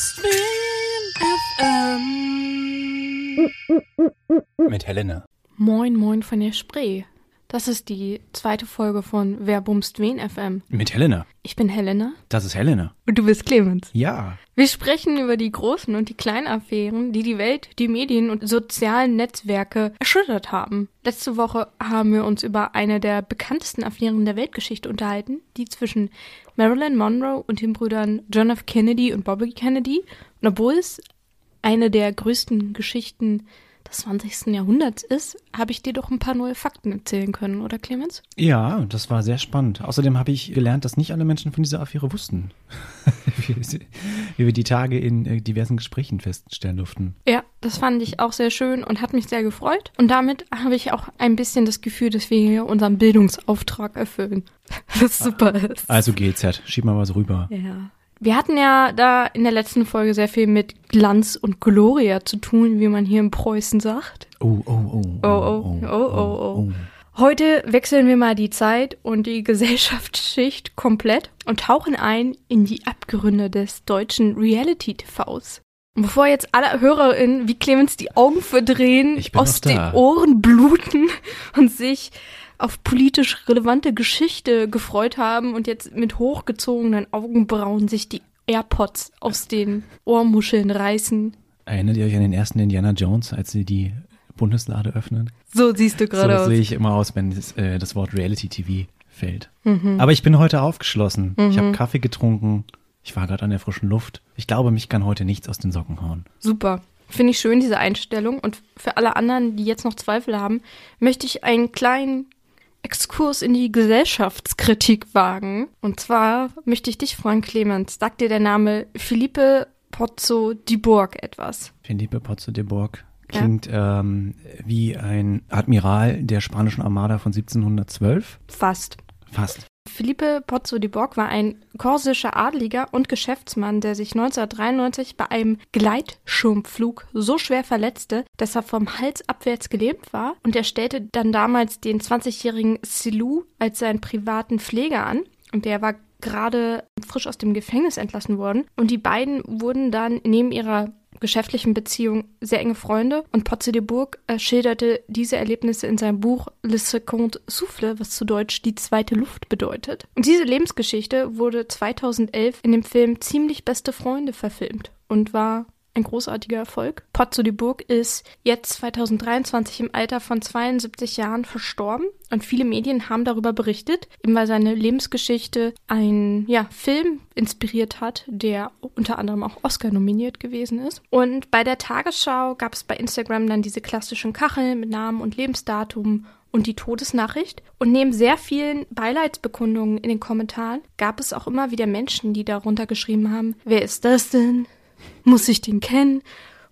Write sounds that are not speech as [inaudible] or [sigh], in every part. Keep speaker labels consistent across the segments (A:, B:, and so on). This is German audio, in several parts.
A: FM.
B: Mit Helena.
A: Moin, moin von der Spree. Das ist die zweite Folge von Wer bumst wen FM.
B: Mit Helena.
A: Ich bin Helena
B: Das ist Helena.
A: und du bist Clemens.
B: Ja.
A: Wir sprechen über die großen und die kleinen Affären, die die Welt, die Medien und sozialen Netzwerke erschüttert haben. Letzte Woche haben wir uns über eine der bekanntesten Affären der Weltgeschichte unterhalten, die zwischen Marilyn Monroe und den Brüdern John F. Kennedy und Bobby Kennedy. Und obwohl es eine der größten Geschichten des 20. Jahrhunderts ist, habe ich dir doch ein paar neue Fakten erzählen können, oder Clemens?
B: Ja, das war sehr spannend. Außerdem habe ich gelernt, dass nicht alle Menschen von dieser Affäre wussten. [laughs] wie, wir die Tage in äh, diversen Gesprächen feststellen durften.
A: Ja, das fand ich auch sehr schön und hat mich sehr gefreut. Und damit habe ich auch ein bisschen das Gefühl, dass wir hier unseren Bildungsauftrag erfüllen. [laughs] Was super ist.
B: Also GZ, schieb mal was rüber.
A: Ja. Wir hatten ja da in der letzten Folge sehr viel mit Glanz und Gloria zu tun, wie man hier in Preußen sagt.
B: Oh, oh, oh.
A: Oh, oh, oh, oh, oh. Heute wechseln wir mal die Zeit und die [laughs] Gesellschaftsschicht komplett und tauchen ein in die Abgründe des deutschen Reality-TVs. Und bevor jetzt alle HörerInnen wie Clemens die Augen verdrehen, aus den. Ohren bluten [laughs] und sich auf politisch relevante Geschichte gefreut haben und jetzt mit hochgezogenen Augenbrauen sich die AirPods aus den Ohrmuscheln reißen.
B: Erinnert ihr euch an den ersten Indiana Jones, als sie die Bundeslade öffnen?
A: So siehst du gerade
B: so
A: aus.
B: sehe ich immer aus, wenn das, äh, das Wort Reality TV fällt.
A: Mhm.
B: Aber ich bin heute aufgeschlossen. Ich habe Kaffee getrunken. Ich war gerade an der frischen Luft. Ich glaube, mich kann heute nichts aus den Socken hauen.
A: Super. Finde ich schön, diese Einstellung. Und für alle anderen, die jetzt noch Zweifel haben, möchte ich einen kleinen Exkurs in die Gesellschaftskritik wagen. Und zwar möchte ich dich fragen, Clemens, sagt dir der Name Philippe Pozzo di Borg etwas?
B: Felipe Pozzo de Borg klingt ähm, wie ein Admiral der spanischen Armada von 1712.
A: Fast.
B: Fast.
A: Philippe Pozzo di Borg war ein korsischer Adliger und Geschäftsmann, der sich 1993 bei einem Gleitschirmflug so schwer verletzte, dass er vom Hals abwärts gelähmt war. Und er stellte dann damals den 20-jährigen Silou als seinen privaten Pfleger an. Und der war gerade frisch aus dem Gefängnis entlassen worden. Und die beiden wurden dann neben ihrer geschäftlichen Beziehung sehr enge Freunde und Potze de Bourg äh, schilderte diese Erlebnisse in seinem Buch Le Second Souffle, was zu Deutsch die zweite Luft bedeutet. Und diese Lebensgeschichte wurde 2011 in dem Film Ziemlich beste Freunde verfilmt und war ein großartiger Erfolg. Pozzo di Burg ist jetzt 2023 im Alter von 72 Jahren verstorben und viele Medien haben darüber berichtet, eben weil seine Lebensgeschichte einen ja, Film inspiriert hat, der unter anderem auch Oscar nominiert gewesen ist. Und bei der Tagesschau gab es bei Instagram dann diese klassischen Kacheln mit Namen und Lebensdatum und die Todesnachricht. Und neben sehr vielen Beileidsbekundungen in den Kommentaren gab es auch immer wieder Menschen, die darunter geschrieben haben, wer ist das denn? Muss ich den kennen?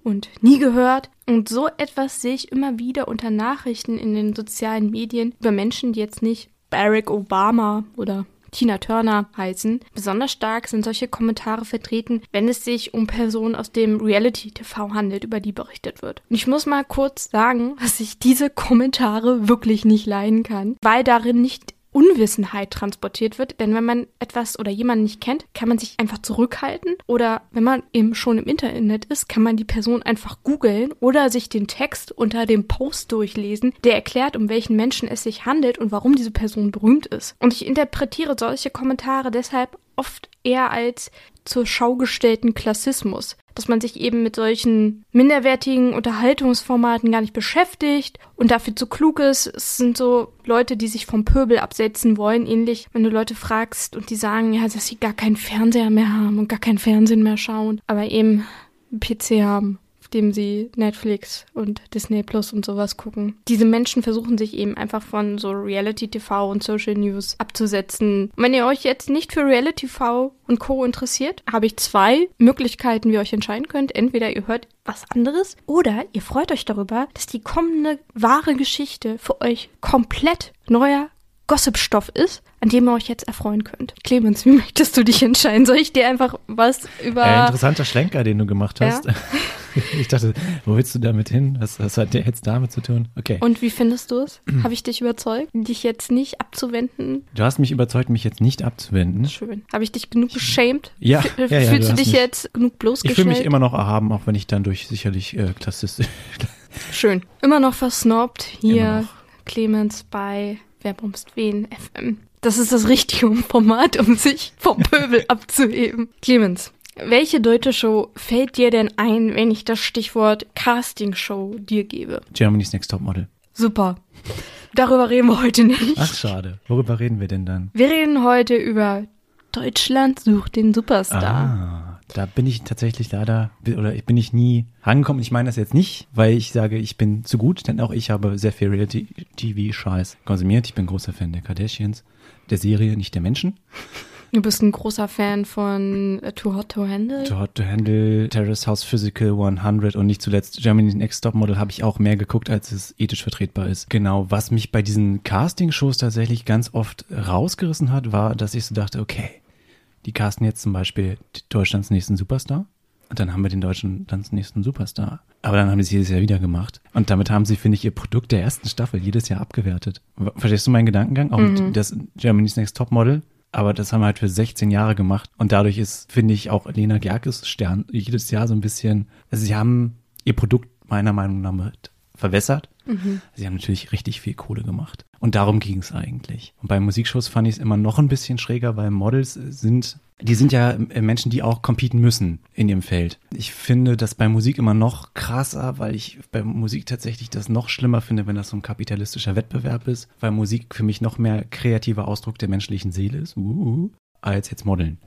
A: Und nie gehört. Und so etwas sehe ich immer wieder unter Nachrichten in den sozialen Medien über Menschen, die jetzt nicht Barack Obama oder Tina Turner heißen. Besonders stark sind solche Kommentare vertreten, wenn es sich um Personen aus dem Reality-TV handelt, über die berichtet wird. Und ich muss mal kurz sagen, dass ich diese Kommentare wirklich nicht leiden kann, weil darin nicht Unwissenheit transportiert wird, denn wenn man etwas oder jemanden nicht kennt, kann man sich einfach zurückhalten. Oder wenn man eben schon im Internet ist, kann man die Person einfach googeln oder sich den Text unter dem Post durchlesen, der erklärt, um welchen Menschen es sich handelt und warum diese Person berühmt ist. Und ich interpretiere solche Kommentare deshalb oft eher als zur Schau gestellten Klassismus, dass man sich eben mit solchen minderwertigen Unterhaltungsformaten gar nicht beschäftigt und dafür zu klug ist. Es sind so Leute, die sich vom Pöbel absetzen wollen, ähnlich, wenn du Leute fragst und die sagen, ja, dass sie gar keinen Fernseher mehr haben und gar kein Fernsehen mehr schauen, aber eben einen PC haben dem sie Netflix und Disney Plus und sowas gucken. Diese Menschen versuchen sich eben einfach von so Reality TV und Social News abzusetzen. Wenn ihr euch jetzt nicht für Reality TV und Co. interessiert, habe ich zwei Möglichkeiten, wie ihr euch entscheiden könnt. Entweder ihr hört was anderes oder ihr freut euch darüber, dass die kommende wahre Geschichte für euch komplett neuer Gossipstoff ist, an dem ihr euch jetzt erfreuen könnt. Clemens, wie möchtest du dich entscheiden? Soll ich dir einfach was über
B: Äh, interessanter Schlenker, den du gemacht hast.
A: Ja. [laughs]
B: ich dachte, wo willst du damit hin? Was, was hat der jetzt damit zu tun? Okay.
A: Und wie findest du es? Habe ich dich überzeugt, dich jetzt nicht abzuwenden?
B: Du hast mich überzeugt, mich jetzt nicht abzuwenden.
A: Schön. Habe ich dich genug geschämt?
B: Ja,
A: F
B: ja, ja,
A: Fühlst
B: du
A: du dich
B: mich-
A: jetzt genug
B: Ich fühle mich
A: bloßgestellt?
B: immer noch erhaben, auch wenn ich dann durch sicherlich äh, klassistisch.
A: Schön. Immer noch versnobbt hier. Clemens bei Wer bumst wen FM. Das ist das richtige [laughs] Format, um sich vom [laughs] Pöbel abzuheben. Clemens, welche deutsche Show fällt dir denn ein, wenn ich das Stichwort Castingshow dir gebe?
B: Germany's Next Top Model.
A: Super. Darüber reden wir heute nicht.
B: Ach, schade. Worüber reden wir denn dann?
A: Wir reden heute über Deutschland sucht den Superstar.
B: Ah, da bin ich tatsächlich leider, oder ich bin ich nie rangekommen. Ich meine das jetzt nicht, weil ich sage, ich bin zu gut, denn auch ich habe sehr viel Reality-TV-Scheiß konsumiert. Ich bin großer Fan der Kardashians, der Serie, nicht der Menschen.
A: Du bist ein großer Fan von äh, Too Hot to Handle.
B: To Hot to Handle, Terrace House Physical 100 und nicht zuletzt Germany's Next Top Model habe ich auch mehr geguckt, als es ethisch vertretbar ist. Genau, was mich bei diesen Casting-Shows tatsächlich ganz oft rausgerissen hat, war, dass ich so dachte, okay, die casten jetzt zum Beispiel Deutschlands nächsten Superstar und dann haben wir den Deutschlands nächsten Superstar. Aber dann haben sie es jedes Jahr wieder gemacht. Und damit haben sie, finde ich, ihr Produkt der ersten Staffel jedes Jahr abgewertet. Verstehst du meinen Gedankengang? Auch mit das Germany's Next Top Model. Aber das haben wir halt für 16 Jahre gemacht. Und dadurch ist, finde ich, auch Lena Gerkes Stern jedes Jahr so ein bisschen, also sie haben ihr Produkt meiner Meinung nach verwässert. Sie haben natürlich richtig viel Kohle gemacht. Und darum ging es eigentlich. Und bei Musikshows fand ich es immer noch ein bisschen schräger, weil Models sind, die sind ja äh, Menschen, die auch competen müssen in ihrem Feld. Ich finde das bei Musik immer noch krasser, weil ich bei Musik tatsächlich das noch schlimmer finde, wenn das so ein kapitalistischer Wettbewerb ist, weil Musik für mich noch mehr kreativer Ausdruck der menschlichen Seele ist, uh, als jetzt Modeln.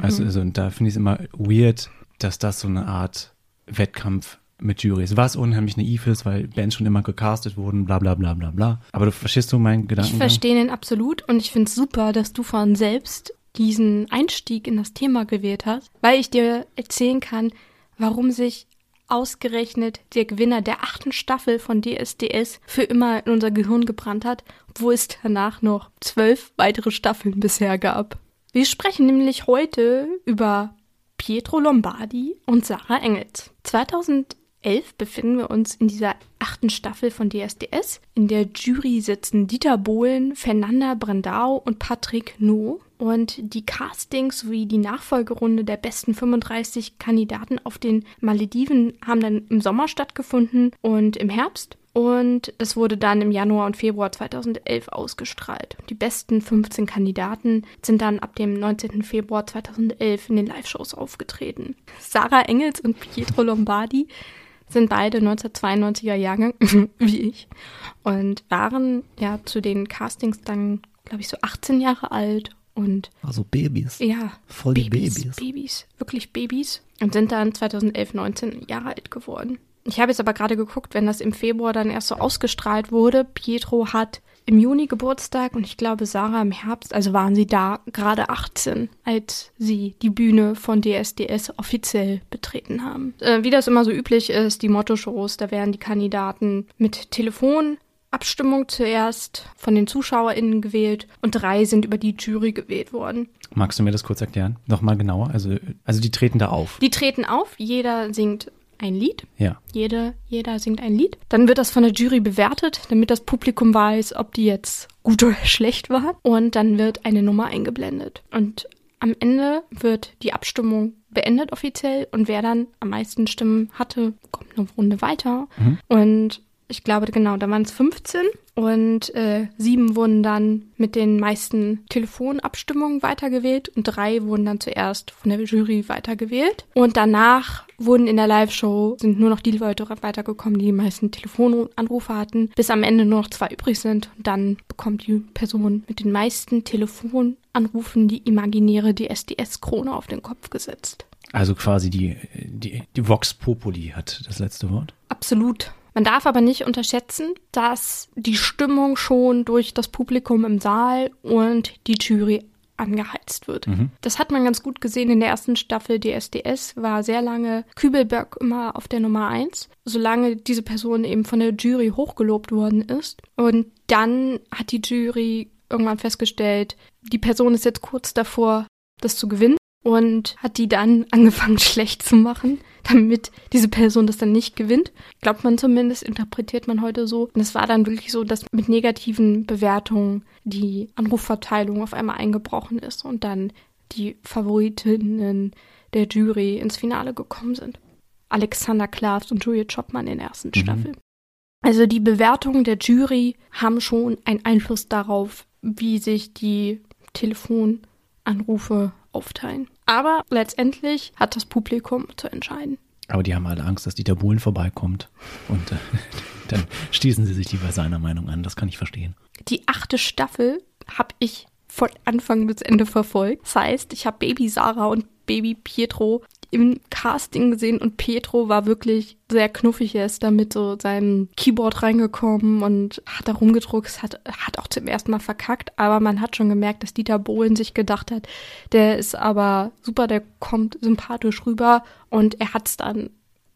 B: Also, also und da finde ich es immer weird, dass das so eine Art Wettkampf mit Juries, was unheimlich naiv ist, weil Bands schon immer gecastet wurden, bla bla bla bla bla. Aber du verstehst du meinen
A: Ich
B: Gedanken?
A: verstehe den absolut und ich finde es super, dass du von selbst diesen Einstieg in das Thema gewählt hast, weil ich dir erzählen kann, warum sich ausgerechnet der Gewinner der achten Staffel von DSDS für immer in unser Gehirn gebrannt hat, wo es danach noch zwölf weitere Staffeln bisher gab. Wir sprechen nämlich heute über Pietro Lombardi und Sarah Engels. 2011 befinden wir uns in dieser achten Staffel von DSDS. In der Jury sitzen Dieter Bohlen, Fernanda Brandau und Patrick No. Und die Castings sowie die Nachfolgerunde der besten 35 Kandidaten auf den Malediven haben dann im Sommer stattgefunden und im Herbst. Und es wurde dann im Januar und Februar 2011 ausgestrahlt. Die besten 15 Kandidaten sind dann ab dem 19. Februar 2011 in den Live-Shows aufgetreten. Sarah Engels und Pietro Lombardi sind beide 1992er Jahrgang, [laughs] wie ich, und waren ja zu den Castings dann, glaube ich, so 18 Jahre alt und
B: Also Babys.
A: ja,
B: Voll die
A: Babys,
B: Babys.
A: Babys, wirklich Babys. Und sind dann 2011, 19 Jahre alt geworden. Ich habe jetzt aber gerade geguckt, wenn das im Februar dann erst so ausgestrahlt wurde. Pietro hat im Juni Geburtstag und ich glaube Sarah im Herbst, also waren sie da gerade 18, als sie die Bühne von DSDS offiziell betreten haben. Äh, wie das immer so üblich ist, die Motto-Shows, da werden die Kandidaten mit Telefon Abstimmung zuerst von den ZuschauerInnen gewählt und drei sind über die Jury gewählt worden.
B: Magst du mir das kurz erklären? Nochmal genauer? Also, also die treten da auf.
A: Die treten auf, jeder singt ein Lied.
B: Ja.
A: Jede, jeder singt ein Lied. Dann wird das von der Jury bewertet, damit das Publikum weiß, ob die jetzt gut oder [laughs] schlecht waren. Und dann wird eine Nummer eingeblendet. Und am Ende wird die Abstimmung beendet offiziell und wer dann am meisten Stimmen hatte, kommt eine Runde weiter. Und ich glaube, genau, da waren es 15 und äh, sieben wurden dann mit den meisten Telefonabstimmungen weitergewählt und drei wurden dann zuerst von der Jury weitergewählt. Und danach wurden in der Live-Show, sind nur noch die Leute weitergekommen, die die meisten Telefonanrufe hatten, bis am Ende nur noch zwei übrig sind. Und dann bekommt die Person mit den meisten Telefonanrufen die imaginäre DSDS-Krone auf den Kopf gesetzt.
B: Also quasi die, die, die Vox Populi hat das letzte Wort.
A: Absolut. Man darf aber nicht unterschätzen, dass die Stimmung schon durch das Publikum im Saal und die Jury angeheizt wird. Das hat man ganz gut gesehen in der ersten Staffel DSDS, war sehr lange Kübelberg immer auf der Nummer eins, solange diese Person eben von der Jury hochgelobt worden ist. Und dann hat die Jury irgendwann festgestellt, die Person ist jetzt kurz davor, das zu gewinnen. Und hat die dann angefangen [laughs] schlecht zu machen, damit diese Person das dann nicht gewinnt. Glaubt man zumindest, interpretiert man heute so. Und es war dann wirklich so, dass mit negativen Bewertungen die Anrufverteilung auf einmal eingebrochen ist und dann die Favoritinnen der Jury ins Finale gekommen sind. Alexander Klavs und Julia Chopman in der ersten mhm. Staffel. Also die Bewertungen der Jury haben schon einen Einfluss darauf, wie sich die Telefonanrufe aufteilen. Aber letztendlich hat das Publikum zu entscheiden.
B: Aber die haben alle Angst, dass Dieter Bohlen vorbeikommt. Und äh, [laughs] dann schließen sie sich lieber seiner Meinung an. Das kann ich verstehen.
A: Die achte Staffel habe ich von Anfang bis Ende verfolgt. Das heißt, ich habe Baby Sarah und Baby Pietro im Casting gesehen und Pietro war wirklich sehr knuffig. Er ist da mit so seinem Keyboard reingekommen und hat da rumgedruckt, hat, hat auch zum ersten Mal verkackt, aber man hat schon gemerkt, dass Dieter Bohlen sich gedacht hat, der ist aber super, der kommt sympathisch rüber und er hat es dann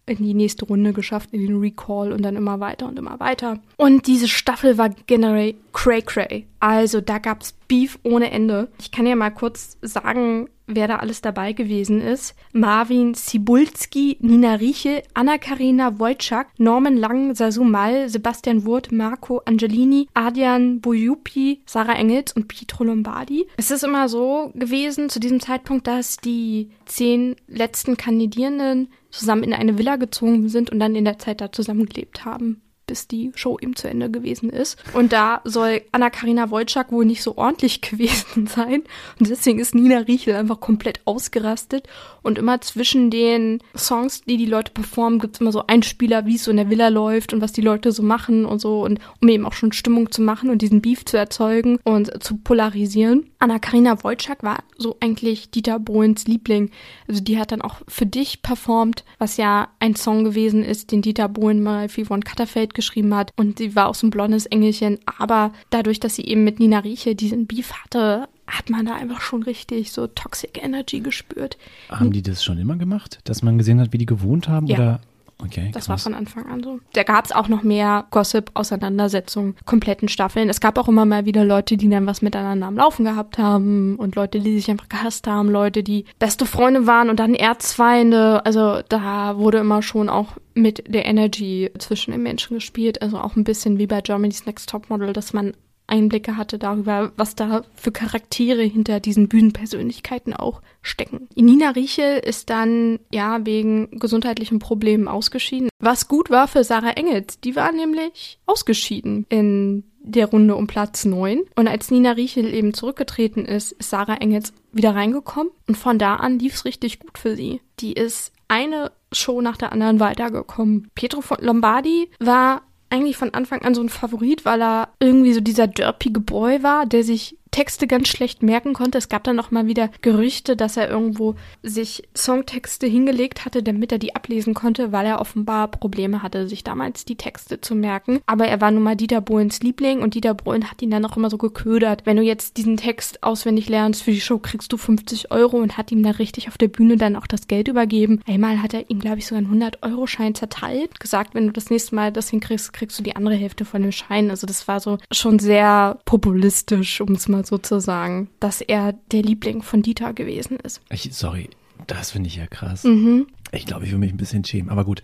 A: in die nächste Runde geschafft, in den Recall und dann immer weiter und immer weiter. Und diese Staffel war generell cray cray. Also da gab's Beef ohne Ende. Ich kann ja mal kurz sagen, wer da alles dabei gewesen ist. Marvin Sibulski, Nina Rieche, Anna-Karina Wojcik, Norman Lang, Sasu Mal, Sebastian Wurth, Marco Angelini, Adrian Bojupi, Sarah Engels und Pietro Lombardi. Es ist immer so gewesen zu diesem Zeitpunkt, dass die zehn letzten Kandidierenden zusammen in eine Villa gezogen sind und dann in der Zeit da zusammengelebt haben bis die Show eben zu Ende gewesen ist. Und da soll Anna-Karina Wojcik wohl nicht so ordentlich [laughs] gewesen sein. Und deswegen ist Nina Riechel einfach komplett ausgerastet. Und immer zwischen den Songs, die die Leute performen, gibt's immer so Einspieler, wie es so in der Villa läuft und was die Leute so machen und so. Und um eben auch schon Stimmung zu machen und diesen Beef zu erzeugen und zu polarisieren. Anna-Karina Wojcik war so eigentlich Dieter Bohlens Liebling. Also die hat dann auch für dich performt, was ja ein Song gewesen ist, den Dieter Bohlen mal für Yvonne Katterfeld geschrieben hat. Und sie war auch so ein blondes Engelchen. Aber dadurch, dass sie eben mit Nina Rieche diesen Beef hatte, hat man da einfach schon richtig so Toxic Energy gespürt.
B: Haben die das schon immer gemacht, dass man gesehen hat, wie die gewohnt haben?
A: Ja.
B: Oder Okay,
A: das war von Anfang an so. Da gab es auch noch mehr Gossip-Auseinandersetzungen, kompletten Staffeln. Es gab auch immer mal wieder Leute, die dann was miteinander am Laufen gehabt haben und Leute, die sich einfach gehasst haben, Leute, die beste Freunde waren und dann Erzfeinde. Also da wurde immer schon auch mit der Energy zwischen den Menschen gespielt. Also auch ein bisschen wie bei Germany's Next Topmodel, dass man Einblicke hatte darüber, was da für Charaktere hinter diesen Bühnenpersönlichkeiten auch stecken. Nina Riechel ist dann ja wegen gesundheitlichen Problemen ausgeschieden. Was gut war für Sarah Engels, die war nämlich ausgeschieden in der Runde um Platz 9. Und als Nina Riechel eben zurückgetreten ist, ist Sarah Engels wieder reingekommen. Und von da an lief es richtig gut für sie. Die ist eine Show nach der anderen weitergekommen. Pietro Lombardi war eigentlich von Anfang an so ein Favorit, weil er irgendwie so dieser derpige Boy war, der sich Texte ganz schlecht merken konnte. Es gab dann noch mal wieder Gerüchte, dass er irgendwo sich Songtexte hingelegt hatte, damit er die ablesen konnte, weil er offenbar Probleme hatte, sich damals die Texte zu merken. Aber er war nun mal Dieter Bohlens Liebling und Dieter Bohlen hat ihn dann auch immer so geködert. Wenn du jetzt diesen Text auswendig lernst für die Show, kriegst du 50 Euro und hat ihm da richtig auf der Bühne dann auch das Geld übergeben. Einmal hat er ihm, glaube ich, sogar einen 100-Euro-Schein zerteilt, gesagt, wenn du das nächste Mal das hinkriegst, kriegst du die andere Hälfte von dem Schein. Also das war so schon sehr populistisch, um es mal sozusagen, dass er der Liebling von Dieter gewesen ist.
B: Ich, sorry, das finde ich ja krass. Mhm. Ich glaube, ich will mich ein bisschen schämen, aber gut,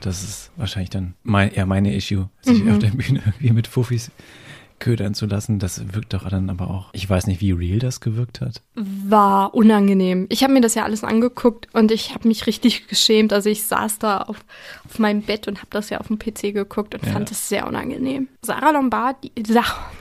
B: das ist wahrscheinlich dann mein, eher meine Issue, sich mhm. auf der Bühne irgendwie mit Fuffis ködern zu lassen. Das wirkt doch dann aber auch. Ich weiß nicht, wie real das gewirkt hat.
A: War unangenehm. Ich habe mir das ja alles angeguckt und ich habe mich richtig geschämt. Also ich saß da auf, auf meinem Bett und habe das ja auf dem PC geguckt und ja. fand es sehr unangenehm. Sarah Lombardi,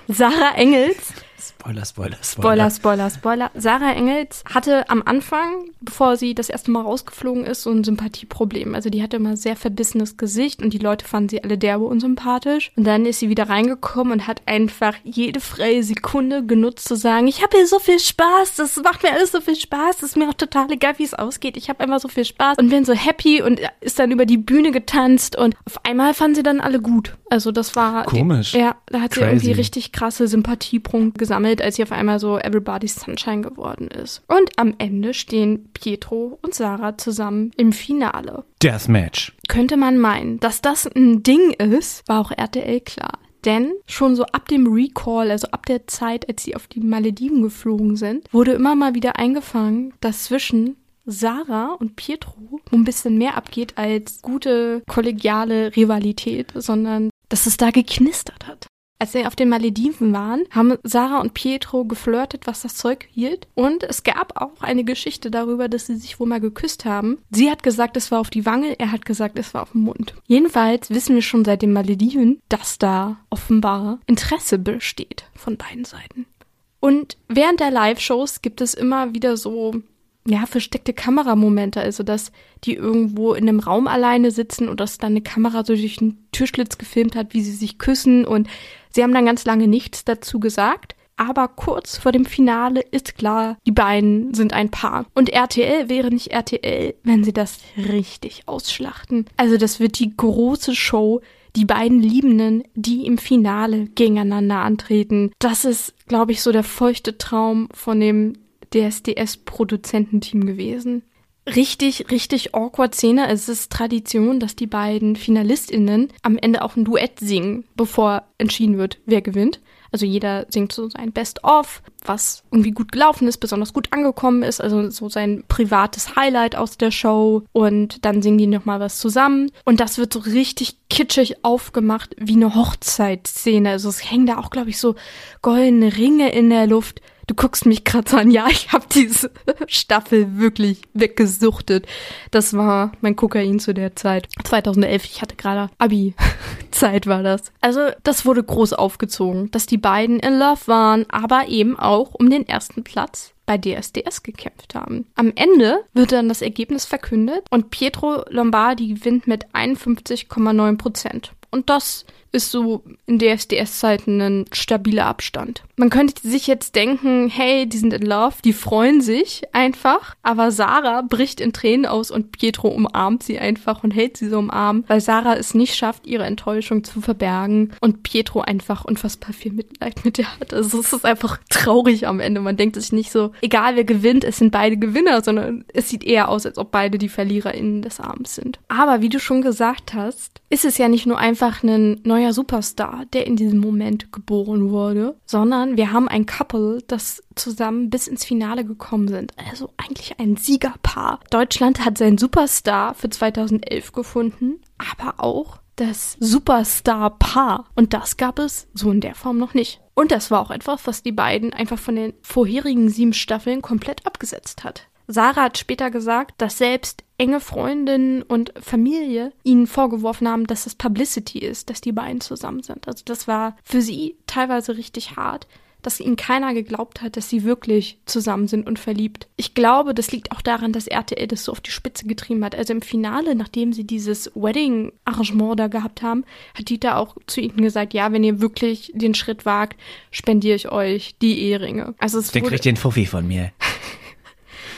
A: Sarah Engels
B: Spoiler, Spoiler,
A: Spoiler. Spoiler, Spoiler, Spoiler. Sarah Engels hatte am Anfang, bevor sie das erste Mal rausgeflogen ist, so ein Sympathieproblem. Also die hatte immer sehr verbissenes Gesicht und die Leute fanden sie alle derbe unsympathisch. Und dann ist sie wieder reingekommen und hat einfach jede freie Sekunde genutzt zu sagen, ich habe hier so viel Spaß, das macht mir alles so viel Spaß, das ist mir auch total egal, wie es ausgeht. Ich habe einfach so viel Spaß und bin so happy und ist dann über die Bühne getanzt und auf einmal fanden sie dann alle gut. Also das war
B: komisch.
A: Ja, da hat Crazy. sie irgendwie richtig krasse Sympathiepunkte gesammelt, als sie auf einmal so Everybody's Sunshine geworden ist. Und am Ende stehen Pietro und Sarah zusammen im Finale.
B: Deathmatch.
A: Könnte man meinen, dass das ein Ding ist, war auch RTL klar. Denn schon so ab dem Recall, also ab der Zeit, als sie auf die Malediven geflogen sind, wurde immer mal wieder eingefangen, dass zwischen Sarah und Pietro ein bisschen mehr abgeht als gute kollegiale Rivalität, sondern dass es da geknistert hat. Als sie auf den Malediven waren, haben Sarah und Pietro geflirtet, was das Zeug hielt. Und es gab auch eine Geschichte darüber, dass sie sich wohl mal geküsst haben. Sie hat gesagt, es war auf die Wange, er hat gesagt, es war auf den Mund. Jedenfalls wissen wir schon seit den Malediven, dass da offenbar Interesse besteht von beiden Seiten. Und während der Live-Shows gibt es immer wieder so ja, versteckte Kameramomente, also dass die irgendwo in einem Raum alleine sitzen und dass dann eine Kamera so durch einen Türschlitz gefilmt hat, wie sie sich küssen und sie haben dann ganz lange nichts dazu gesagt. Aber kurz vor dem Finale ist klar, die beiden sind ein Paar. Und RTL wäre nicht RTL, wenn sie das richtig ausschlachten. Also das wird die große Show, die beiden Liebenden, die im Finale gegeneinander antreten. Das ist, glaube ich, so der feuchte Traum von dem DSDS-Produzententeam gewesen. Richtig, richtig awkward Szene. Es ist Tradition, dass die beiden FinalistInnen am Ende auch ein Duett singen, bevor entschieden wird, wer gewinnt. Also jeder singt so sein Best-of, was irgendwie gut gelaufen ist, besonders gut angekommen ist, also so sein privates Highlight aus der Show. Und dann singen die nochmal was zusammen. Und das wird so richtig kitschig aufgemacht, wie eine Hochzeitsszene. Also es hängen da auch, glaube ich, so goldene Ringe in der Luft. Du guckst mich gerade so an. Ja, ich habe diese [laughs] Staffel wirklich weggesuchtet. Das war mein Kokain zu der Zeit. 2011, ich hatte gerade Abi-Zeit war das. Also das wurde groß aufgezogen, dass die beiden in Love waren, aber eben auch um den ersten Platz bei DSDS gekämpft haben. Am Ende wird dann das Ergebnis verkündet und Pietro Lombardi gewinnt mit 51,9 Prozent. Und das ist so in DSDS-Zeiten ein stabiler Abstand. Man könnte sich jetzt denken, hey, die sind in Love, die freuen sich einfach, aber Sarah bricht in Tränen aus und Pietro umarmt sie einfach und hält sie so im Arm, weil Sarah es nicht schafft, ihre Enttäuschung zu verbergen und Pietro einfach unfassbar viel Mitleid mit ihr hat. Also es ist einfach traurig am Ende. Man denkt sich nicht so, egal wer gewinnt, es sind beide Gewinner, sondern es sieht eher aus, als ob beide die VerliererInnen des Abends sind. Aber wie du schon gesagt hast, ist es ja nicht nur einfach ein neuer neuer Superstar, der in diesem Moment geboren wurde, sondern wir haben ein Couple, das zusammen bis ins Finale gekommen sind. Also eigentlich ein Siegerpaar. Deutschland hat seinen Superstar für 2011 gefunden, aber auch das Superstar-Paar. Und das gab es so in der Form noch nicht. Und das war auch etwas, was die beiden einfach von den vorherigen sieben Staffeln komplett abgesetzt hat. Sarah hat später gesagt, dass selbst enge Freundinnen und Familie ihnen vorgeworfen haben, dass es Publicity ist, dass die beiden zusammen sind. Also das war für sie teilweise richtig hart, dass ihnen keiner geglaubt hat, dass sie wirklich zusammen sind und verliebt. Ich glaube, das liegt auch daran, dass RTL das so auf die Spitze getrieben hat. Also im Finale, nachdem sie dieses Wedding-Arrangement da gehabt haben, hat Dieter auch zu ihnen gesagt, ja, wenn ihr wirklich den Schritt wagt, spendiere ich euch die Eheringe.
B: Also es Den kriegt den VW von mir. [laughs]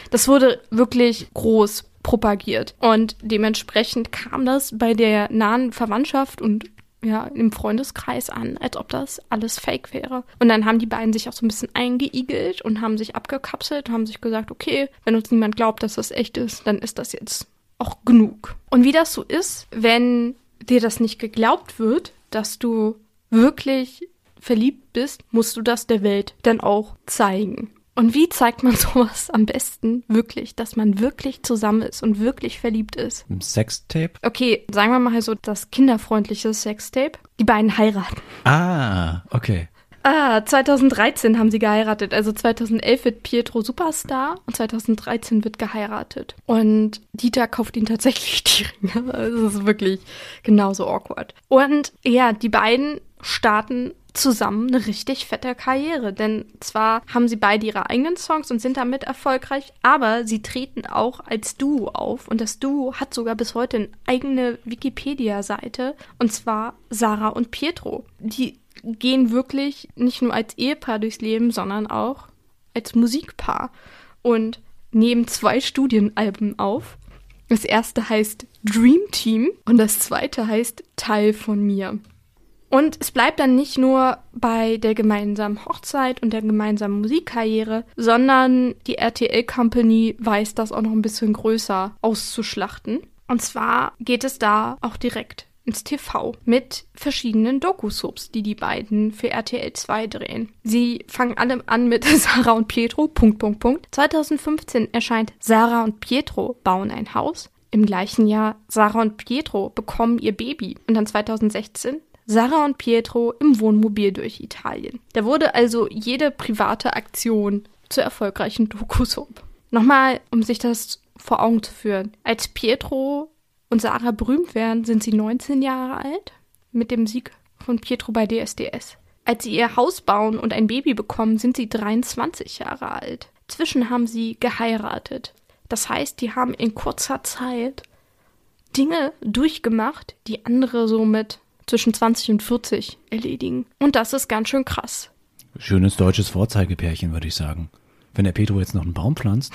A: Das wurde wirklich groß propagiert. Und dementsprechend kam das bei der nahen Verwandtschaft und ja, im Freundeskreis an, als ob das alles fake wäre. Und dann haben die beiden sich auch so ein bisschen eingeigelt und haben sich abgekapselt, haben sich gesagt, okay, wenn uns niemand glaubt, dass das echt ist, dann ist das jetzt auch genug. Und wie das so ist, wenn dir das nicht geglaubt wird, dass du wirklich verliebt bist, musst du das der Welt dann auch zeigen. Und wie zeigt man [laughs] sowas am besten wirklich, dass man wirklich zusammen ist und wirklich verliebt ist?
B: Ein Sextape?
A: Okay, sagen wir mal so das kinderfreundliche Sextape. Die beiden heiraten.
B: Ah, okay.
A: Ah, 2013 haben sie geheiratet. Also 2011 wird Pietro Superstar und 2013 wird geheiratet. Und Dieter kauft ihn tatsächlich [laughs] die Ringe. Also es ist wirklich genauso awkward. Und ja, die beiden starten zusammen eine richtig fette Karriere. Denn zwar haben sie beide ihre eigenen Songs und sind damit erfolgreich, aber sie treten auch als Duo auf. Und das Duo hat sogar bis heute eine eigene Wikipedia-Seite. Und zwar Sarah und Pietro. Die gehen wirklich nicht nur als Ehepaar durchs Leben, sondern auch als Musikpaar. Und nehmen zwei Studienalben auf. Das erste heißt Dream Team und das zweite heißt Teil von mir. Und es bleibt dann nicht nur bei der gemeinsamen Hochzeit und der gemeinsamen Musikkarriere, sondern die RTL Company weiß das auch noch ein bisschen größer auszuschlachten. Und zwar geht es da auch direkt ins TV mit verschiedenen Doku-Soaps, die die beiden für RTL 2 drehen. Sie fangen alle an mit [laughs] Sarah und Pietro, Punkt, Punkt, Punkt. 2015 erscheint Sarah und Pietro bauen ein Haus. Im gleichen Jahr Sarah und Pietro bekommen ihr Baby. Und dann 2016 Sarah und Pietro im Wohnmobil durch Italien. Da wurde also jede private Aktion zur erfolgreichen Doku-Soap. Nochmal, um sich das vor Augen zu führen. Als Pietro und Sarah berühmt werden, sind sie 19 Jahre alt mit dem Sieg von Pietro bei DSDS. Als sie ihr Haus bauen und ein Baby bekommen, sind sie 23 Jahre alt. Zwischen haben sie geheiratet. Das heißt, die haben in kurzer Zeit Dinge durchgemacht, die andere so mit zwischen 20 und 40 erledigen. Und das ist ganz schön krass.
B: Schönes deutsches Vorzeigepärchen, würde ich sagen. Wenn der Pedro jetzt noch einen Baum pflanzt.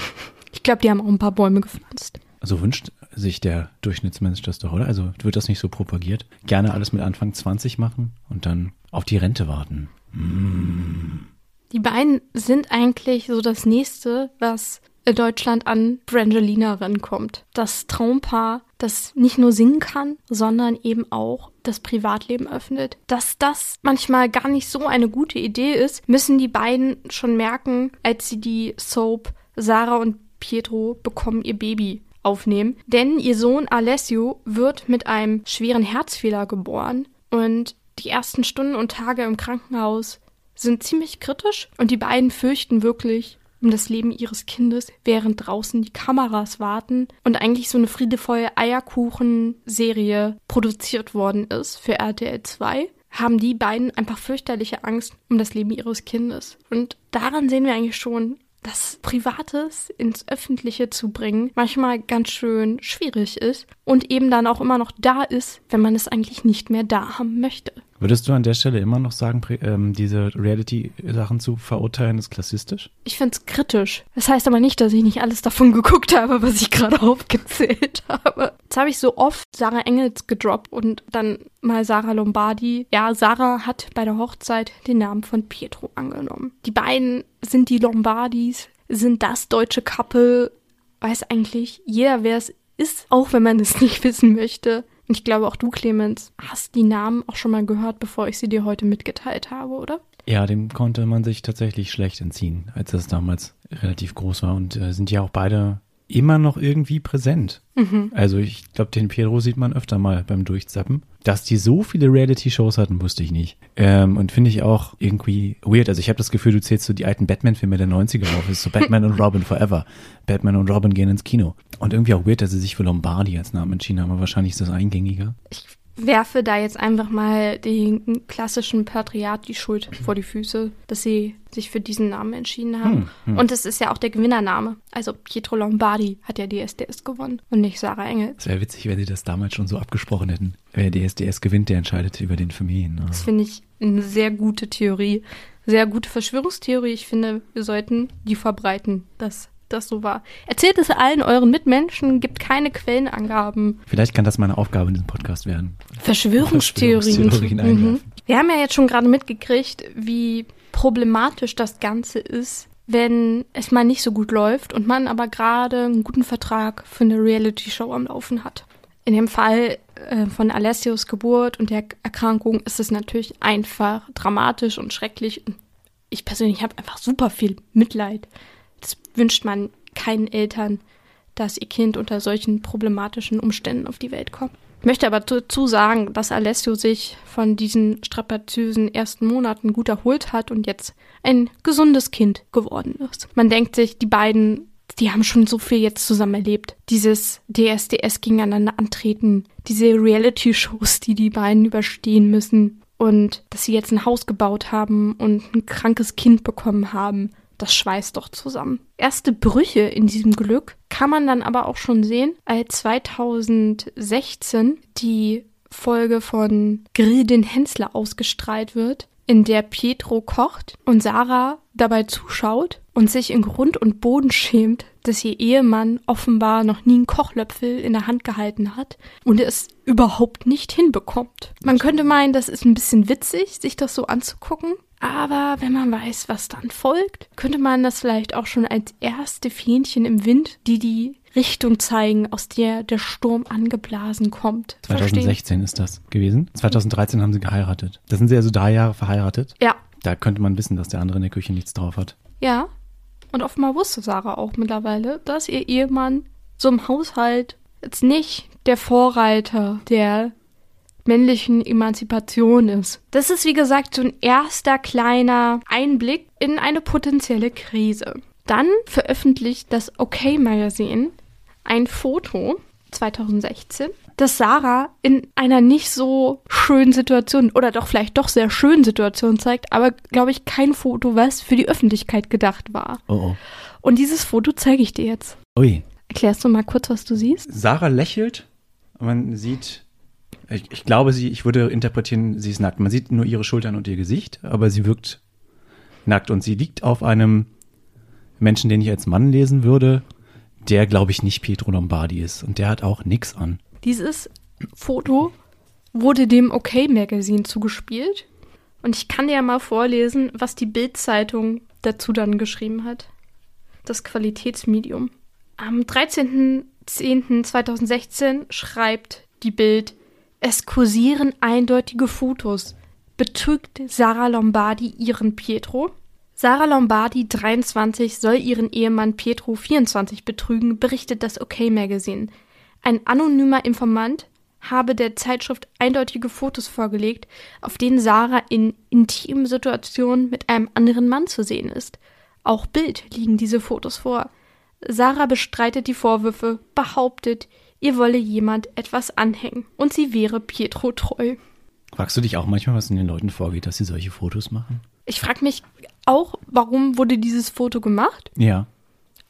A: Ich glaube, die haben auch ein paar Bäume gepflanzt.
B: Also wünscht sich der Durchschnittsmensch das doch, oder? Also wird das nicht so propagiert? Gerne alles mit Anfang 20 machen und dann auf die Rente warten. Mm.
A: Die beiden sind eigentlich so das nächste, was Deutschland an Brangelina rankommt. Das Traumpaar, das nicht nur singen kann, sondern eben auch das Privatleben öffnet. Dass das manchmal gar nicht so eine gute Idee ist, müssen die beiden schon merken, als sie die Soap Sarah und Pietro bekommen ihr Baby aufnehmen. Denn ihr Sohn Alessio wird mit einem schweren Herzfehler geboren und die ersten Stunden und Tage im Krankenhaus sind ziemlich kritisch und die beiden fürchten wirklich um das Leben ihres Kindes, während draußen die Kameras warten und eigentlich so eine friedevolle Eierkuchen-Serie produziert worden ist für RTL 2 haben die beiden einfach fürchterliche Angst um das Leben ihres Kindes. Und daran sehen wir eigentlich schon, dass Privates ins Öffentliche zu bringen manchmal ganz schön schwierig ist und eben dann auch immer noch da ist, wenn man es eigentlich nicht mehr da haben möchte.
B: Würdest du an der Stelle immer noch sagen, ähm, diese Reality-Sachen zu verurteilen ist klassistisch?
A: Ich finde es kritisch. Das heißt aber nicht, dass ich nicht alles davon [laughs] geguckt habe, was ich gerade aufgezählt habe. Jetzt habe ich so oft Sarah Engels gedroppt und dann mal Sarah Lombardi. Ja, Sarah hat bei der Hochzeit den Namen von Pietro angenommen. Die beiden sind die Lombardis, sind das deutsche Couple. Weiß eigentlich jeder, wer es ist, auch wenn man es [laughs] nicht wissen möchte. Und ich glaube auch du, Clemens, hast die Namen auch schon mal gehört, bevor ich sie dir heute mitgeteilt habe, oder?
B: Ja, dem konnte man sich tatsächlich schlecht entziehen, als das damals relativ groß war und äh, sind ja auch beide immer noch irgendwie präsent. Mhm. Also ich glaube, den Piero sieht man öfter mal beim Durchzappen. Dass die so viele Reality-Shows hatten, wusste ich nicht. Ähm, und finde ich auch irgendwie weird. Also ich habe das Gefühl, du zählst so die alten Batman-Filme der 90er auf. Es ist so [laughs] Batman und Robin Forever. Batman und Robin gehen ins Kino. Und irgendwie auch weird, dass sie sich für Lombardi als Namen entschieden haben. Aber wahrscheinlich ist das eingängiger.
A: Ich werfe da jetzt einfach mal den klassischen Patriarch die Schuld vor die Füße, dass sie sich für diesen Namen entschieden haben. Hm, hm. Und es ist ja auch der Gewinnername. Also Pietro Lombardi hat ja DSDS gewonnen und nicht Sarah Engel.
B: Es wäre witzig, wenn sie das damals schon so abgesprochen hätten. Wer DSDS gewinnt, der entscheidet über den Familien.
A: Ne? Das finde ich eine sehr gute Theorie. Sehr gute Verschwörungstheorie. Ich finde, wir sollten die verbreiten, dass das so war. Erzählt es allen euren Mitmenschen, gibt keine Quellenangaben.
B: Vielleicht kann das meine Aufgabe in diesem Podcast werden.
A: Verschwörungstheorien. Verschwörungstheorien mhm. Wir haben ja jetzt schon gerade mitgekriegt, wie problematisch das Ganze ist, wenn es mal nicht so gut läuft und man aber gerade einen guten Vertrag für eine Reality-Show am Laufen hat. In dem Fall äh, von Alessios Geburt und der Erkrankung ist es natürlich einfach dramatisch und schrecklich. Ich persönlich habe einfach super viel Mitleid das wünscht man keinen Eltern, dass ihr Kind unter solchen problematischen Umständen auf die Welt kommt. Ich möchte aber dazu sagen, dass Alessio sich von diesen strapaziösen ersten Monaten gut erholt hat und jetzt ein gesundes Kind geworden ist. Man denkt sich, die beiden, die haben schon so viel jetzt zusammen erlebt. Dieses DSDS gegeneinander antreten, diese Reality-Shows, die die beiden überstehen müssen und dass sie jetzt ein Haus gebaut haben und ein krankes Kind bekommen haben das schweißt doch zusammen. Erste Brüche in diesem Glück kann man dann aber auch schon sehen, als 2016 die Folge von Grill den Hensler ausgestrahlt wird, in der Pietro kocht und Sarah dabei zuschaut und sich in Grund und Boden schämt, dass ihr Ehemann offenbar noch nie einen Kochlöffel in der Hand gehalten hat und es überhaupt nicht hinbekommt. Man könnte meinen, das ist ein bisschen witzig, sich das so anzugucken, Aber wenn man weiß, was dann folgt, könnte man das vielleicht auch schon als erste Fähnchen im Wind, die die Richtung zeigen, aus der der Sturm angeblasen kommt.
B: 2016 verstehen. ist das gewesen. 2013 haben sie geheiratet. Da sind sie also drei Jahre verheiratet.
A: Ja.
B: Da könnte man wissen, dass der andere in der Küche nichts drauf hat.
A: Ja. Und offenbar wusste Sarah auch mittlerweile, dass ihr Ehemann so im Haushalt jetzt nicht der Vorreiter der männlichen Emanzipation ist. Das ist, wie gesagt, so ein erster kleiner Einblick in eine potenzielle Krise. Dann veröffentlicht das OK Magazine ein Foto 2016, das Sarah in einer nicht so schönen Situation oder doch vielleicht doch sehr schönen Situation zeigt, aber glaube ich kein Foto, was für die Öffentlichkeit gedacht war.
B: Oh oh.
A: Und dieses Foto zeige ich dir jetzt.
B: Ui.
A: Erklärst du mal kurz, was du siehst?
B: Sarah lächelt. Man sieht ich, ich, glaube, sie, ich würde interpretieren, sie ist nackt. Man sieht nur ihre Schultern und ihr Gesicht, aber sie wirkt nackt und sie liegt auf einem Menschen, den ich als Mann lesen würde, der, glaube ich, nicht Pietro Lombardi ist. Und der hat auch nix an.
A: Dieses Foto wurde dem OK Magazine zugespielt. Und ich kann dir ja mal vorlesen, was die Bild-Zeitung dazu dann geschrieben hat. Das Qualitätsmedium. Am 13.10.2016 schreibt die Bild, es kursieren eindeutige Fotos. Betrügt Sarah Lombardi ihren Pietro? Sarah Lombardi, 23, soll ihren Ehemann Pietro, 24, betrügen, berichtet das OK Magazine. Ein anonymer Informant habe der Zeitschrift eindeutige Fotos vorgelegt, auf denen Sarah in intimen Situationen mit einem anderen Mann zu sehen ist. Auch Bild liegen diese Fotos vor. Sarah bestreitet die Vorwürfe, behauptet, ihr wolle jemand etwas anhängen und sie wäre Pietro treu.
B: Fragst du dich auch manchmal, was in den Leuten vorgeht, dass sie solche Fotos machen?
A: Ich frage mich auch, warum wurde dieses Foto gemacht?
B: Ja.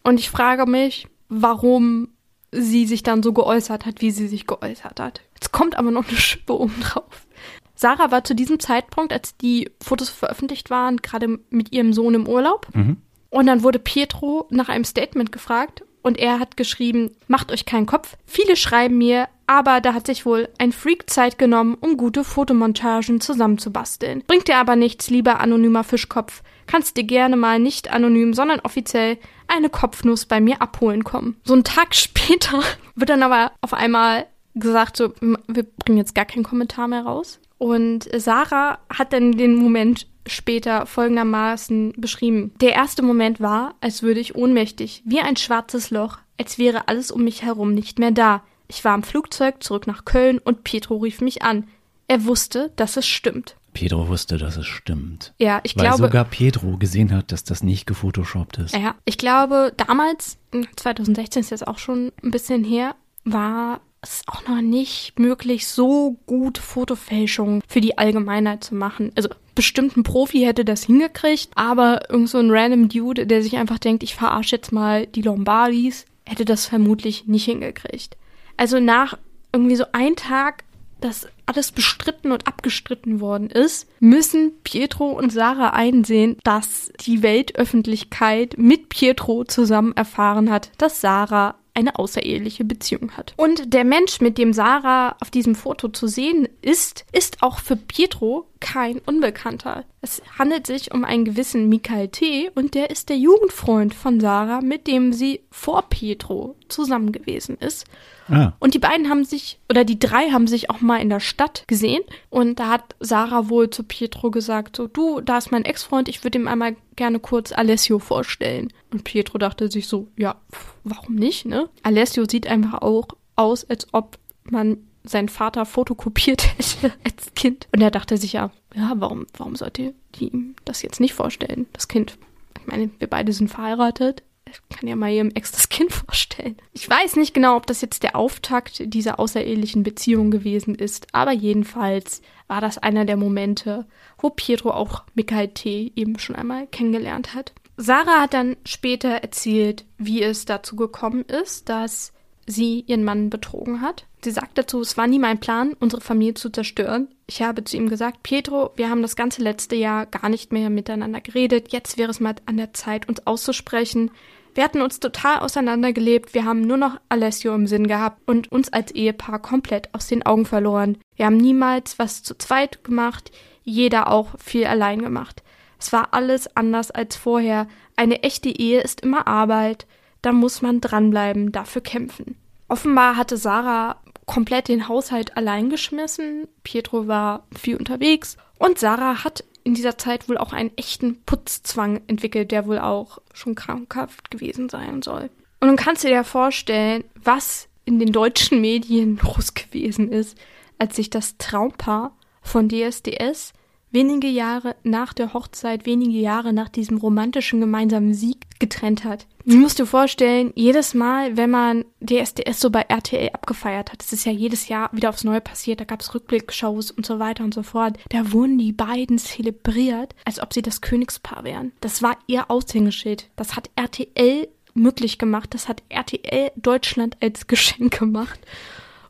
A: Und ich frage mich, warum sie sich dann so geäußert hat, wie sie sich geäußert hat. Jetzt kommt aber noch eine Schippe oben drauf. Sarah war zu diesem Zeitpunkt, als die Fotos veröffentlicht waren, gerade mit ihrem Sohn im Urlaub. Mhm. Und dann wurde Pietro nach einem Statement gefragt und er hat geschrieben, macht euch keinen Kopf. Viele schreiben mir, aber da hat sich wohl ein Freak Zeit genommen, um gute Fotomontagen zusammenzubasteln. Bringt dir aber nichts, lieber anonymer Fischkopf. Kannst dir gerne mal nicht anonym, sondern offiziell eine Kopfnuss bei mir abholen kommen. So einen Tag [laughs] später wird dann aber auf einmal gesagt, so, wir bringen jetzt gar keinen Kommentar mehr raus. Und Sarah hat dann den Moment später folgendermaßen beschrieben. Der erste Moment war, als würde ich ohnmächtig, wie ein schwarzes Loch, als wäre alles um mich herum nicht mehr da. Ich war im Flugzeug zurück nach Köln und Pietro rief mich an. Er wusste, dass es stimmt.
B: Pedro wusste, dass es stimmt.
A: Ja, ich
B: Weil
A: glaube.
B: sogar Pedro gesehen hat, dass das nicht gefotoshoppt ist.
A: Ja, ich glaube, damals, 2016 ist jetzt auch schon ein bisschen her, war es ist auch noch nicht möglich, so gut Fotofälschungen für die Allgemeinheit zu machen. Also bestimmt ein Profi hätte das hingekriegt, aber irgend so ein random Dude, der sich einfach denkt, ich verarsche jetzt mal die Lombardis, hätte das vermutlich nicht hingekriegt. Also nach irgendwie so ein Tag, dass alles bestritten und abgestritten worden ist, müssen Pietro und Sarah einsehen, dass die Weltöffentlichkeit mit Pietro zusammen erfahren hat, dass Sarah eine außereheliche Beziehung hat. Und der Mensch, mit dem Sarah auf diesem Foto zu sehen ist, ist auch für Pietro kein Unbekannter. Es handelt sich um einen gewissen Michael T. und der ist der Jugendfreund von Sarah, mit dem sie vor Pietro zusammen gewesen ist. Ah. Und die beiden haben sich, oder die drei haben sich auch mal in der Stadt gesehen. Und da hat Sarah wohl zu Pietro gesagt, so, du, da ist mein Ex-Freund, ich würde ihm einmal gerne kurz Alessio vorstellen. Und Pietro dachte sich so, ja, warum nicht, ne? Alessio sieht einfach auch aus, als ob man seinen Vater fotokopiert [laughs] hätte als Kind. Und er dachte sich ja, ja, warum, warum sollte die ihm das jetzt nicht vorstellen, das Kind? Ich meine, wir beide sind verheiratet. Ich kann ja mal ihrem Ex das Kind [laughs] vorstellen. Ich weiß nicht genau, ob das jetzt der Auftakt dieser außerehelichen Beziehung gewesen ist, aber jedenfalls war das einer der Momente, wo Pietro auch Michael T. eben schon einmal kennengelernt hat. Sarah hat dann später erzählt, wie es dazu gekommen ist, dass sie ihren Mann betrogen hat. Sie sagt dazu, es war nie mein Plan, unsere Familie zu zerstören. Ich habe zu ihm gesagt, Pietro, wir haben das ganze letzte Jahr gar nicht mehr miteinander geredet. Jetzt wäre es mal an der Zeit, uns auszusprechen. Wir hatten uns total auseinandergelebt. Wir haben nur noch Alessio im Sinn gehabt und uns als Ehepaar komplett aus den Augen verloren. Wir haben niemals was zu zweit gemacht, jeder auch viel allein gemacht. Es war alles anders als vorher. Eine echte Ehe ist immer Arbeit. Da muss man dranbleiben, dafür kämpfen. Offenbar hatte Sarah komplett den Haushalt allein geschmissen. Pietro war viel unterwegs. Und Sarah hat in dieser Zeit wohl auch einen echten Putzzwang entwickelt, der wohl auch schon krankhaft gewesen sein soll. Und nun kannst du dir vorstellen, was in den deutschen Medien [laughs] los gewesen ist, als sich das Traumpaar von DSDS wenige Jahre nach der Hochzeit, wenige Jahre nach diesem romantischen gemeinsamen Sieg getrennt hat. Du musst dir vorstellen, jedes Mal, wenn man DSDS so bei RTL abgefeiert hat, das ist ja jedes Jahr wieder aufs Neue passiert, da gab es Rückblickshows und so weiter und so fort, da wurden die beiden zelebriert, als ob sie das Königspaar wären. Das war ihr Aushängeschild. Das hat RTL möglich gemacht, das hat RTL Deutschland als Geschenk gemacht.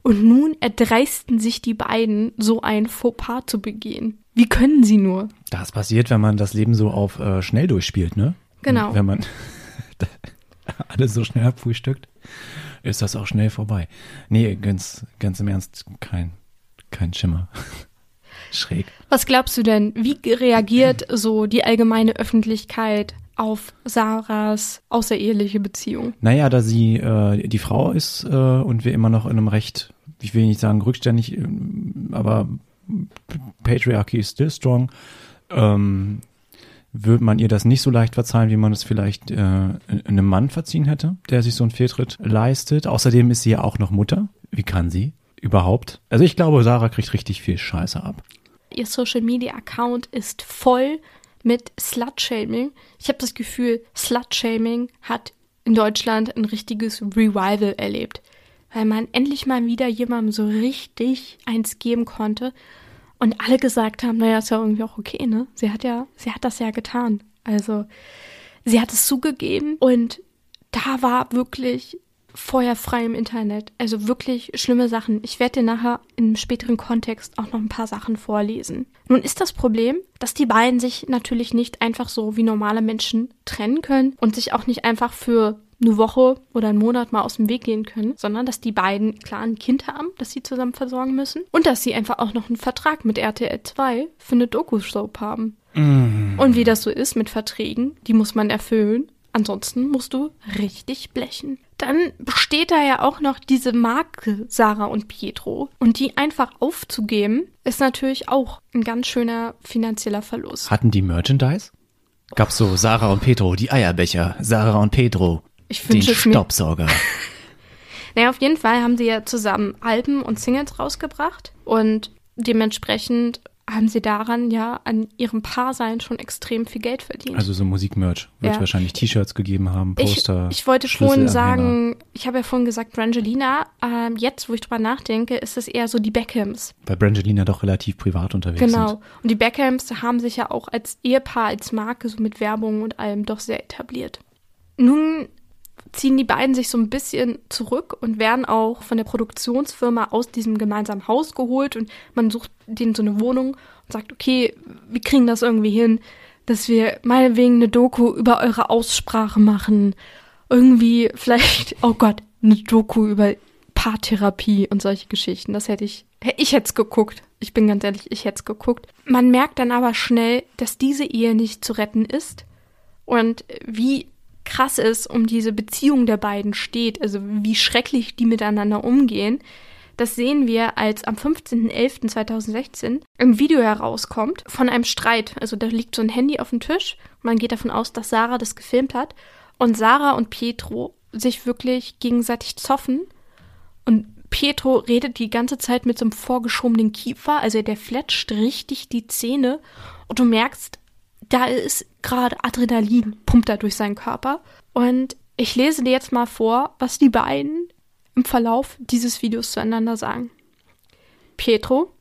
A: Und nun erdreisten sich die beiden, so ein Fauxpas zu begehen. Wie können sie nur?
B: Das passiert, wenn man das Leben so auf äh, schnell durchspielt, ne?
A: Genau.
B: Und wenn man [laughs] alles so schnell abfrühstückt, ist das auch schnell vorbei. Nee, ganz, ganz im Ernst, kein, kein Schimmer. [laughs] Schräg.
A: Was glaubst du denn? Wie reagiert so die allgemeine Öffentlichkeit auf Sarahs außereheliche Beziehung?
B: Naja, da sie äh, die Frau ist äh, und wir immer noch in einem recht, ich will nicht sagen rückständig, äh, aber Patriarchy is still strong, ähm, würde man ihr das nicht so leicht verzeihen, wie man es vielleicht äh, einem Mann verziehen hätte, der sich so einen Fehltritt leistet. Außerdem ist sie ja auch noch Mutter. Wie kann sie überhaupt? Also ich glaube, Sarah kriegt richtig viel Scheiße ab.
A: Ihr Social Media Account ist voll mit Slut-Shaming. Ich habe das Gefühl, Slut-Shaming hat in Deutschland ein richtiges Revival erlebt, weil man endlich mal wieder jemandem so richtig eins geben konnte und alle gesagt haben, naja, ist ja irgendwie auch okay, ne? Sie hat ja, sie hat das ja getan. Also, sie hat es zugegeben und da war wirklich feuerfrei im Internet. Also wirklich schlimme Sachen. Ich werde dir nachher im späteren Kontext auch noch ein paar Sachen vorlesen. Nun ist das Problem, dass die beiden sich natürlich nicht einfach so wie normale Menschen trennen können und sich auch nicht einfach für eine Woche oder einen Monat mal aus dem Weg gehen können, sondern dass die beiden klar ein Kind haben, das sie zusammen versorgen müssen und dass sie einfach auch noch einen Vertrag mit RTL 2 für eine Doku-Soap haben. Mm. Und wie das so ist mit Verträgen, die muss man erfüllen. Ansonsten musst du richtig blechen. Dann besteht da ja auch noch diese Marke Sarah und Pietro. Und die einfach aufzugeben, ist natürlich auch ein ganz schöner finanzieller Verlust.
B: Hatten die Merchandise? Gab's so Sarah und Petro, die Eierbecher, Sarah und Petro,
A: ich
B: den Staubsauger. [laughs]
A: naja, auf jeden Fall haben sie ja zusammen Alben und Singles rausgebracht und dementsprechend haben sie daran ja an ihrem Paarsein schon extrem viel Geld verdient.
B: Also so Musikmerch. Wird ja. wahrscheinlich T-Shirts gegeben haben, Poster.
A: Ich, ich wollte vorhin sagen, ich habe ja vorhin gesagt, Brangelina, ähm, jetzt, wo ich drüber nachdenke, ist es eher so die Beckhams.
B: Weil Brangelina doch relativ privat unterwegs
A: genau.
B: sind.
A: Genau. Und die Beckhams haben sich ja auch als Ehepaar, als Marke, so mit Werbung und allem doch sehr etabliert. Nun ziehen die beiden sich so ein bisschen zurück und werden auch von der Produktionsfirma aus diesem gemeinsamen Haus geholt und man sucht denen so eine Wohnung und sagt, okay, wir kriegen das irgendwie hin, dass wir meinetwegen eine Doku über eure Aussprache machen. Irgendwie vielleicht, [laughs] oh Gott, eine Doku über Paartherapie und solche Geschichten. Das hätte ich, ich hätte es geguckt. Ich bin ganz ehrlich, ich hätte es geguckt. Man merkt dann aber schnell, dass diese Ehe nicht zu retten ist und wie krass ist, um diese Beziehung der beiden steht, also wie schrecklich die miteinander umgehen, das sehen wir, als am 15.11.2016 ein Video herauskommt von einem Streit. Also da liegt so ein Handy auf dem Tisch. Man geht davon aus, dass Sarah das gefilmt hat. Und Sarah und Pietro sich wirklich gegenseitig zoffen. Und Pietro redet die ganze Zeit mit so einem vorgeschobenen Kiefer. Also der fletscht richtig die Zähne. Und du merkst, da ist gerade Adrenalin, pumpt da durch seinen Körper. Und ich lese dir jetzt mal vor, was die beiden im Verlauf dieses Videos zueinander sagen. Pietro,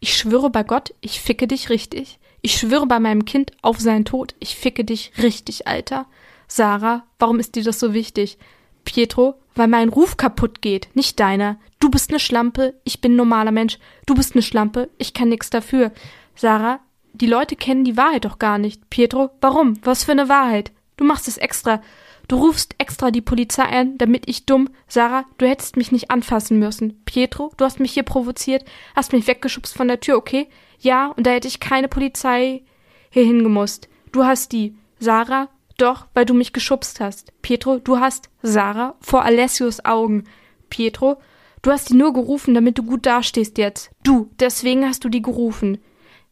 A: ich schwöre bei Gott, ich ficke dich richtig. Ich schwöre bei meinem Kind auf seinen Tod, ich ficke dich richtig, Alter. Sarah, warum ist dir das so wichtig? Pietro, weil mein Ruf kaputt geht, nicht deiner. Du bist ne Schlampe, ich bin ein normaler Mensch. Du bist ne Schlampe, ich kann nix dafür. Sarah, die Leute kennen die Wahrheit doch gar nicht. Pietro, warum? Was für eine Wahrheit? Du machst es extra. Du rufst extra die Polizei an, damit ich dumm. Sarah, du hättest mich nicht anfassen müssen. Pietro, du hast mich hier provoziert, hast mich weggeschubst von der Tür, okay? Ja, und da hätte ich keine Polizei hier hingemusst. du hast die. Sarah, doch, weil du mich geschubst hast. Pietro, du hast Sarah vor Alessios Augen. Pietro, du hast die nur gerufen, damit du gut dastehst jetzt. Du, deswegen hast du die gerufen.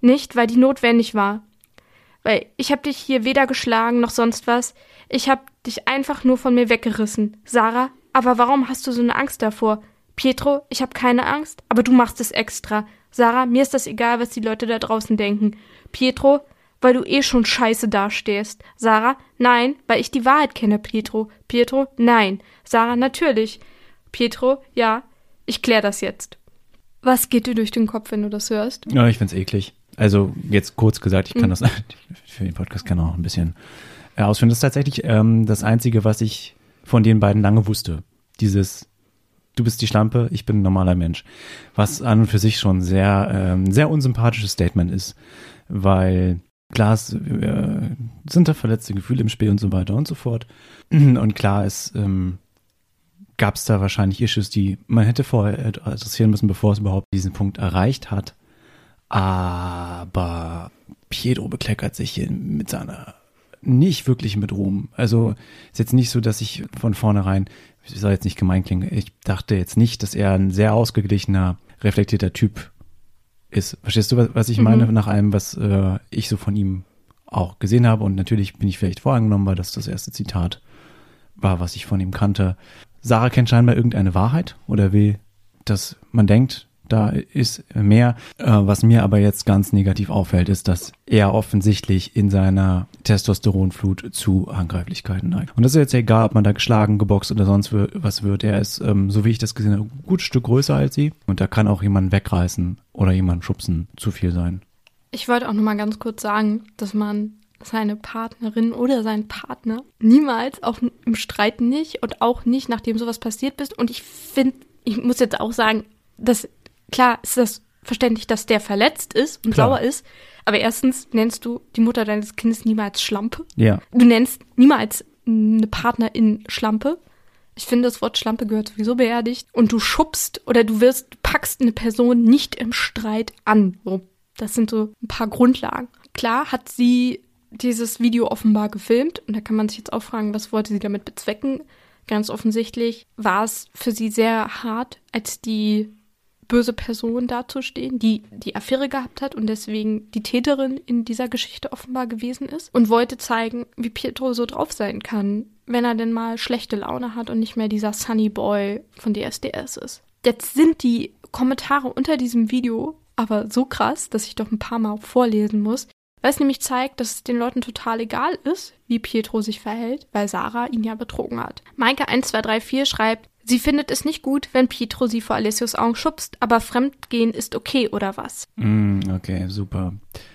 A: Nicht, weil die notwendig war. Weil ich hab dich hier weder geschlagen noch sonst was. Ich hab dich einfach nur von mir weggerissen. Sarah, aber warum hast du so eine Angst davor? Pietro, ich hab keine Angst, aber du machst es extra. Sarah, mir ist das egal, was die Leute da draußen denken. Pietro, weil du eh schon scheiße dastehst. Sarah, nein, weil ich die Wahrheit kenne, Pietro. Pietro, nein. Sarah, natürlich. Pietro, ja, ich klär das jetzt. Was geht dir durch den Kopf, wenn du das hörst?
B: Ja, ich find's eklig. Also jetzt kurz gesagt, ich kann mhm. das [laughs] für den Podcast kann auch ein bisschen äh, ausführen. Das ist tatsächlich ähm, das Einzige, was ich von den beiden lange wusste. Dieses du bist die Schlampe, ich bin ein normaler Mensch. Was an und für sich schon sehr, ähm, sehr unsympathisches Statement ist, weil klar es, äh, sind da verletzte Gefühle im Spiel und so weiter und so fort. [clears throat] Und klar ist, ähm, gab es da wahrscheinlich Issues, die man hätte vorher adressieren müssen, bevor es überhaupt diesen Punkt erreicht hat. Aber Pietro bekleckert sich hier mit seiner nicht wirklich mit Ruhm. Also ist jetzt nicht so, dass ich von vornherein, ich soll jetzt nicht gemein klingen, ich dachte jetzt nicht, dass er ein sehr ausgeglichener, reflektierter Typ ist. Verstehst du, was ich mhm. meine, nach allem, was äh, ich so von ihm auch gesehen habe? Und natürlich bin ich vielleicht vorangenommen, weil das das erste Zitat war, was ich von ihm kannte. Sarah kennt scheinbar irgendeine Wahrheit oder will, dass man denkt, da ist mehr. Äh, was mir aber jetzt ganz negativ auffällt, ist, dass er offensichtlich in seiner Testosteronflut zu Handgreiflichkeiten neigt. Und das ist jetzt egal, ob man da geschlagen, geboxt oder sonst was wird. Er ist, ähm, so wie ich das gesehen habe, ein gutes Stück größer als sie. Und da kann auch jemand wegreißen oder jemand schubsen zu viel sein.
A: Ich wollte auch noch mal ganz kurz sagen, dass man seine Partnerin oder seinen Partner niemals, auch im Streit nicht und auch nicht, nachdem sowas passiert ist. Und ich finde, ich muss jetzt auch sagen, dass klar ist das verständlich, dass der verletzt ist und klar. sauer ist. Aber erstens nennst du die Mutter deines Kindes niemals Schlampe.
B: Ja.
A: Du nennst niemals eine Partnerin Schlampe. Ich finde, das Wort Schlampe gehört sowieso beerdigt. Und du schubst oder du wirst, packst eine Person nicht im Streit an. So, das sind so ein paar Grundlagen. Klar hat sie dieses Video offenbar gefilmt und da kann man sich jetzt auch fragen, was wollte sie damit bezwecken? Ganz offensichtlich war es für sie sehr hart, als die böse Person dazustehen, die die Affäre gehabt hat und deswegen die Täterin in dieser Geschichte offenbar gewesen ist und wollte zeigen, wie Pietro so drauf sein kann, wenn er denn mal schlechte Laune hat und nicht mehr dieser Sunny Boy von DSDS ist. Jetzt sind die Kommentare unter diesem Video aber so krass, dass ich doch ein paar Mal vorlesen muss, weil es nämlich zeigt, dass es den Leuten total egal ist, wie Pietro sich verhält, weil Sarah ihn ja betrogen hat. Maike1234 schreibt, Sie findet es nicht gut, wenn Pietro sie vor Alessios Augen schubst, aber Fremdgehen ist okay, oder was?
B: Mm, okay, super.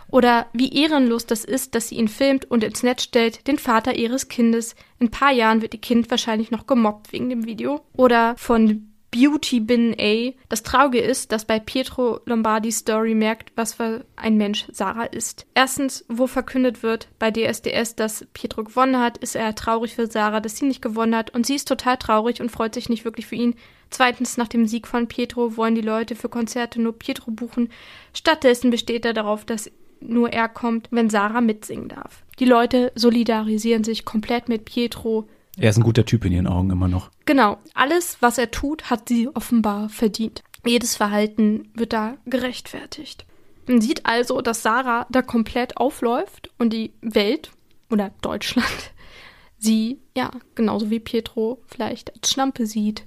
A: Oder wie ehrenlos das ist, dass sie ihn filmt und ins Netz stellt, den Vater ihres Kindes. In ein paar Jahren wird ihr Kind wahrscheinlich noch gemobbt wegen dem Video. Oder von Beauty Bin A. Das Traurige ist, dass bei Pietro Lombardis Story merkt, was für ein Mensch Sarah ist. Erstens, wo verkündet wird bei DSDS, dass Pietro gewonnen hat, ist er traurig für Sarah, dass sie nicht gewonnen hat und sie ist total traurig und freut sich nicht wirklich für ihn. Zweitens, nach dem Sieg von Pietro wollen die Leute für Konzerte nur Pietro buchen. Stattdessen besteht er darauf, dass nur er kommt, wenn Sarah mitsingen darf. Die Leute solidarisieren sich komplett mit Pietro.
B: Er ist ein guter Typ in ihren Augen immer noch.
A: Genau. Alles, was er tut, hat sie offenbar verdient. Jedes Verhalten wird da gerechtfertigt. Man sieht also, dass Sarah da komplett aufläuft und die Welt oder Deutschland [laughs] sie, ja, genauso wie Pietro vielleicht als Schlampe sieht,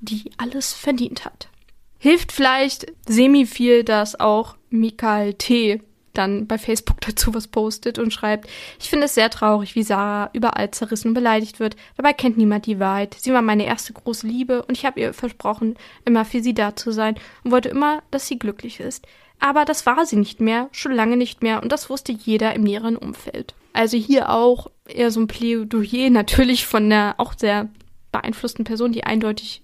A: die alles verdient hat. Hilft vielleicht semi viel, dass auch Mikael T dann bei Facebook [laughs] dazu was postet und schreibt, ich finde es sehr traurig, wie Sarah überall zerrissen und beleidigt wird. Dabei kennt niemand die Wahrheit. Sie war meine erste große Liebe und ich habe ihr versprochen, immer für sie da zu sein und wollte immer, dass sie glücklich ist. Aber das war sie nicht mehr, schon lange nicht mehr und das wusste jeder im näheren Umfeld. Also hier auch eher so ein Plädoyer [laughs] natürlich von einer auch sehr beeinflussten Person, die eindeutig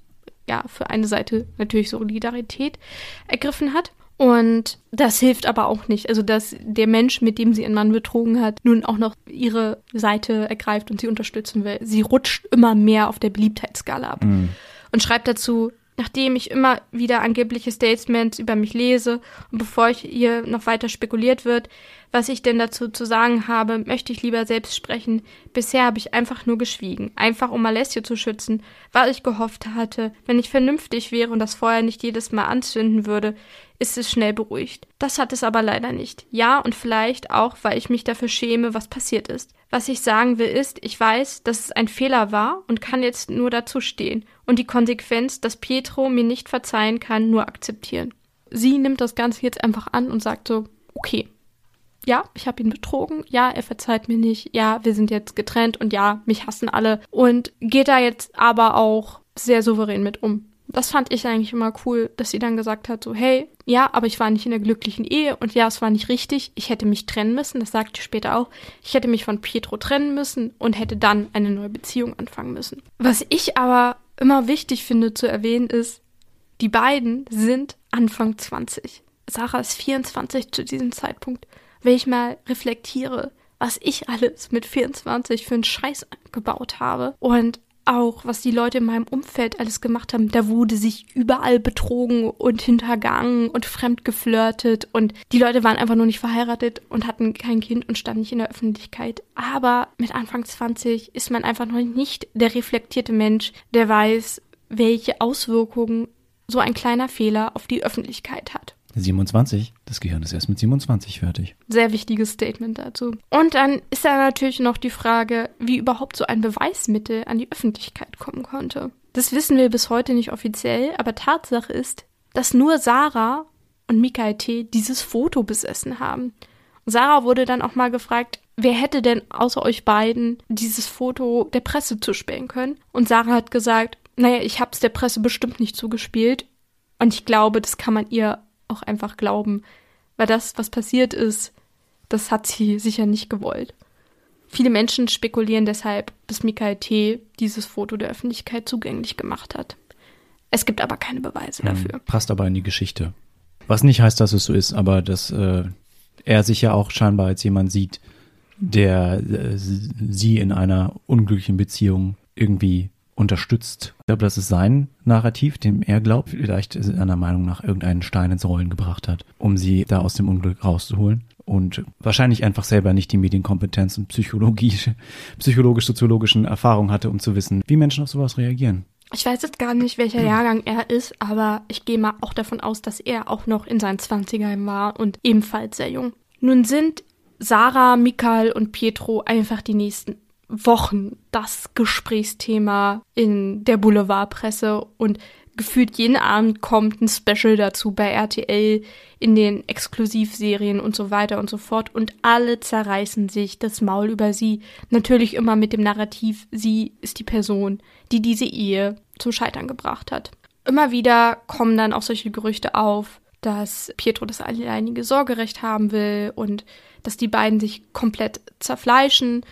A: ja für eine Seite natürlich Solidarität ergriffen hat. Und das hilft aber auch nicht. Also, dass der Mensch, mit dem sie ihren Mann betrogen hat, nun auch noch ihre Seite ergreift und sie unterstützen will. Sie rutscht immer mehr auf der Beliebtheitsskala ab. Mhm. Und schreibt dazu, Nachdem ich immer wieder angebliche Statements über mich lese und bevor ich hier noch weiter spekuliert wird, was ich denn dazu zu sagen habe, möchte ich lieber selbst sprechen. Bisher habe ich einfach nur geschwiegen, einfach um Alessio zu schützen, weil ich gehofft hatte, wenn ich vernünftig wäre und das Feuer nicht jedes Mal anzünden würde, ist es schnell beruhigt. Das hat es aber leider nicht. Ja, und vielleicht auch, weil ich mich dafür schäme, was passiert ist. Was ich sagen will ist, ich weiß, dass es ein Fehler war und kann jetzt nur dazu stehen und die Konsequenz, dass Pietro mir nicht verzeihen kann, nur akzeptieren. Sie nimmt das Ganze jetzt einfach an und sagt so, okay, ja, ich habe ihn betrogen, ja, er verzeiht mir nicht, ja, wir sind jetzt getrennt und ja, mich hassen alle und geht da jetzt aber auch sehr souverän mit um. Das fand ich eigentlich immer cool, dass sie dann gesagt hat, so, hey, ja, aber ich war nicht in der glücklichen Ehe und ja, es war nicht richtig, ich hätte mich trennen müssen, das sagte ich später auch, ich hätte mich von Pietro trennen müssen und hätte dann eine neue Beziehung anfangen müssen. Was ich aber immer wichtig finde zu erwähnen ist, die beiden sind Anfang 20. Sarah ist 24 zu diesem Zeitpunkt wenn ich mal reflektiere, was ich alles mit 24 für einen Scheiß gebaut habe und auch, was die Leute in meinem Umfeld alles gemacht haben. Da wurde sich überall betrogen und hintergangen und fremd geflirtet und die Leute waren einfach nur nicht verheiratet und hatten kein Kind und standen nicht in der Öffentlichkeit. Aber mit Anfang 20 ist man einfach noch nicht der reflektierte Mensch, der weiß, welche Auswirkungen so ein kleiner Fehler auf die Öffentlichkeit hat.
B: 27? Das Gehirn ist erst mit 27 fertig.
A: Sehr wichtiges Statement dazu. Und dann ist da natürlich noch die Frage, wie überhaupt so ein Beweismittel an die Öffentlichkeit kommen konnte. Das wissen wir bis heute nicht offiziell, aber Tatsache ist, dass nur Sarah und Mikael T. dieses Foto besessen haben. Sarah wurde dann auch mal gefragt, wer hätte denn außer euch beiden dieses Foto der Presse zuspielen können? Und Sarah hat gesagt, naja, ich hab's der Presse bestimmt nicht zugespielt. Und ich glaube, das kann man ihr auch einfach glauben. Weil das, was passiert ist, das hat sie sicher nicht gewollt. Viele Menschen spekulieren deshalb, dass Michael T. dieses Foto der Öffentlichkeit zugänglich gemacht hat. Es gibt aber keine Beweise hm, dafür.
B: Passt aber in die Geschichte. Was nicht heißt, dass es so ist, aber dass äh, er sich ja auch scheinbar als jemand sieht, der äh, sie in einer unglücklichen Beziehung irgendwie unterstützt. Ich glaube, das ist sein Narrativ, dem er glaubt, vielleicht seiner Meinung nach irgendeinen Stein ins Rollen gebracht hat, um sie da aus dem Unglück rauszuholen. Und wahrscheinlich einfach selber nicht die Medienkompetenz und psychologische, psychologisch-soziologischen Erfahrungen hatte, um zu wissen, wie Menschen auf sowas reagieren.
A: Ich weiß jetzt gar nicht, welcher Jahrgang er ist, aber ich gehe mal auch davon aus, dass er auch noch in seinen Zwanzigern war und ebenfalls sehr jung. Nun sind Sarah, Mikael und Pietro einfach die nächsten Wochen das Gesprächsthema in der Boulevardpresse und gefühlt jeden Abend kommt ein Special dazu bei RTL in den Exklusivserien und so weiter und so fort und alle zerreißen sich das Maul über sie. Natürlich immer mit dem Narrativ, sie ist die Person, die diese Ehe zum Scheitern gebracht hat. Immer wieder kommen dann auch solche Gerüchte auf, dass Pietro das alleinige Sorgerecht haben will und dass die beiden sich komplett zerfleischen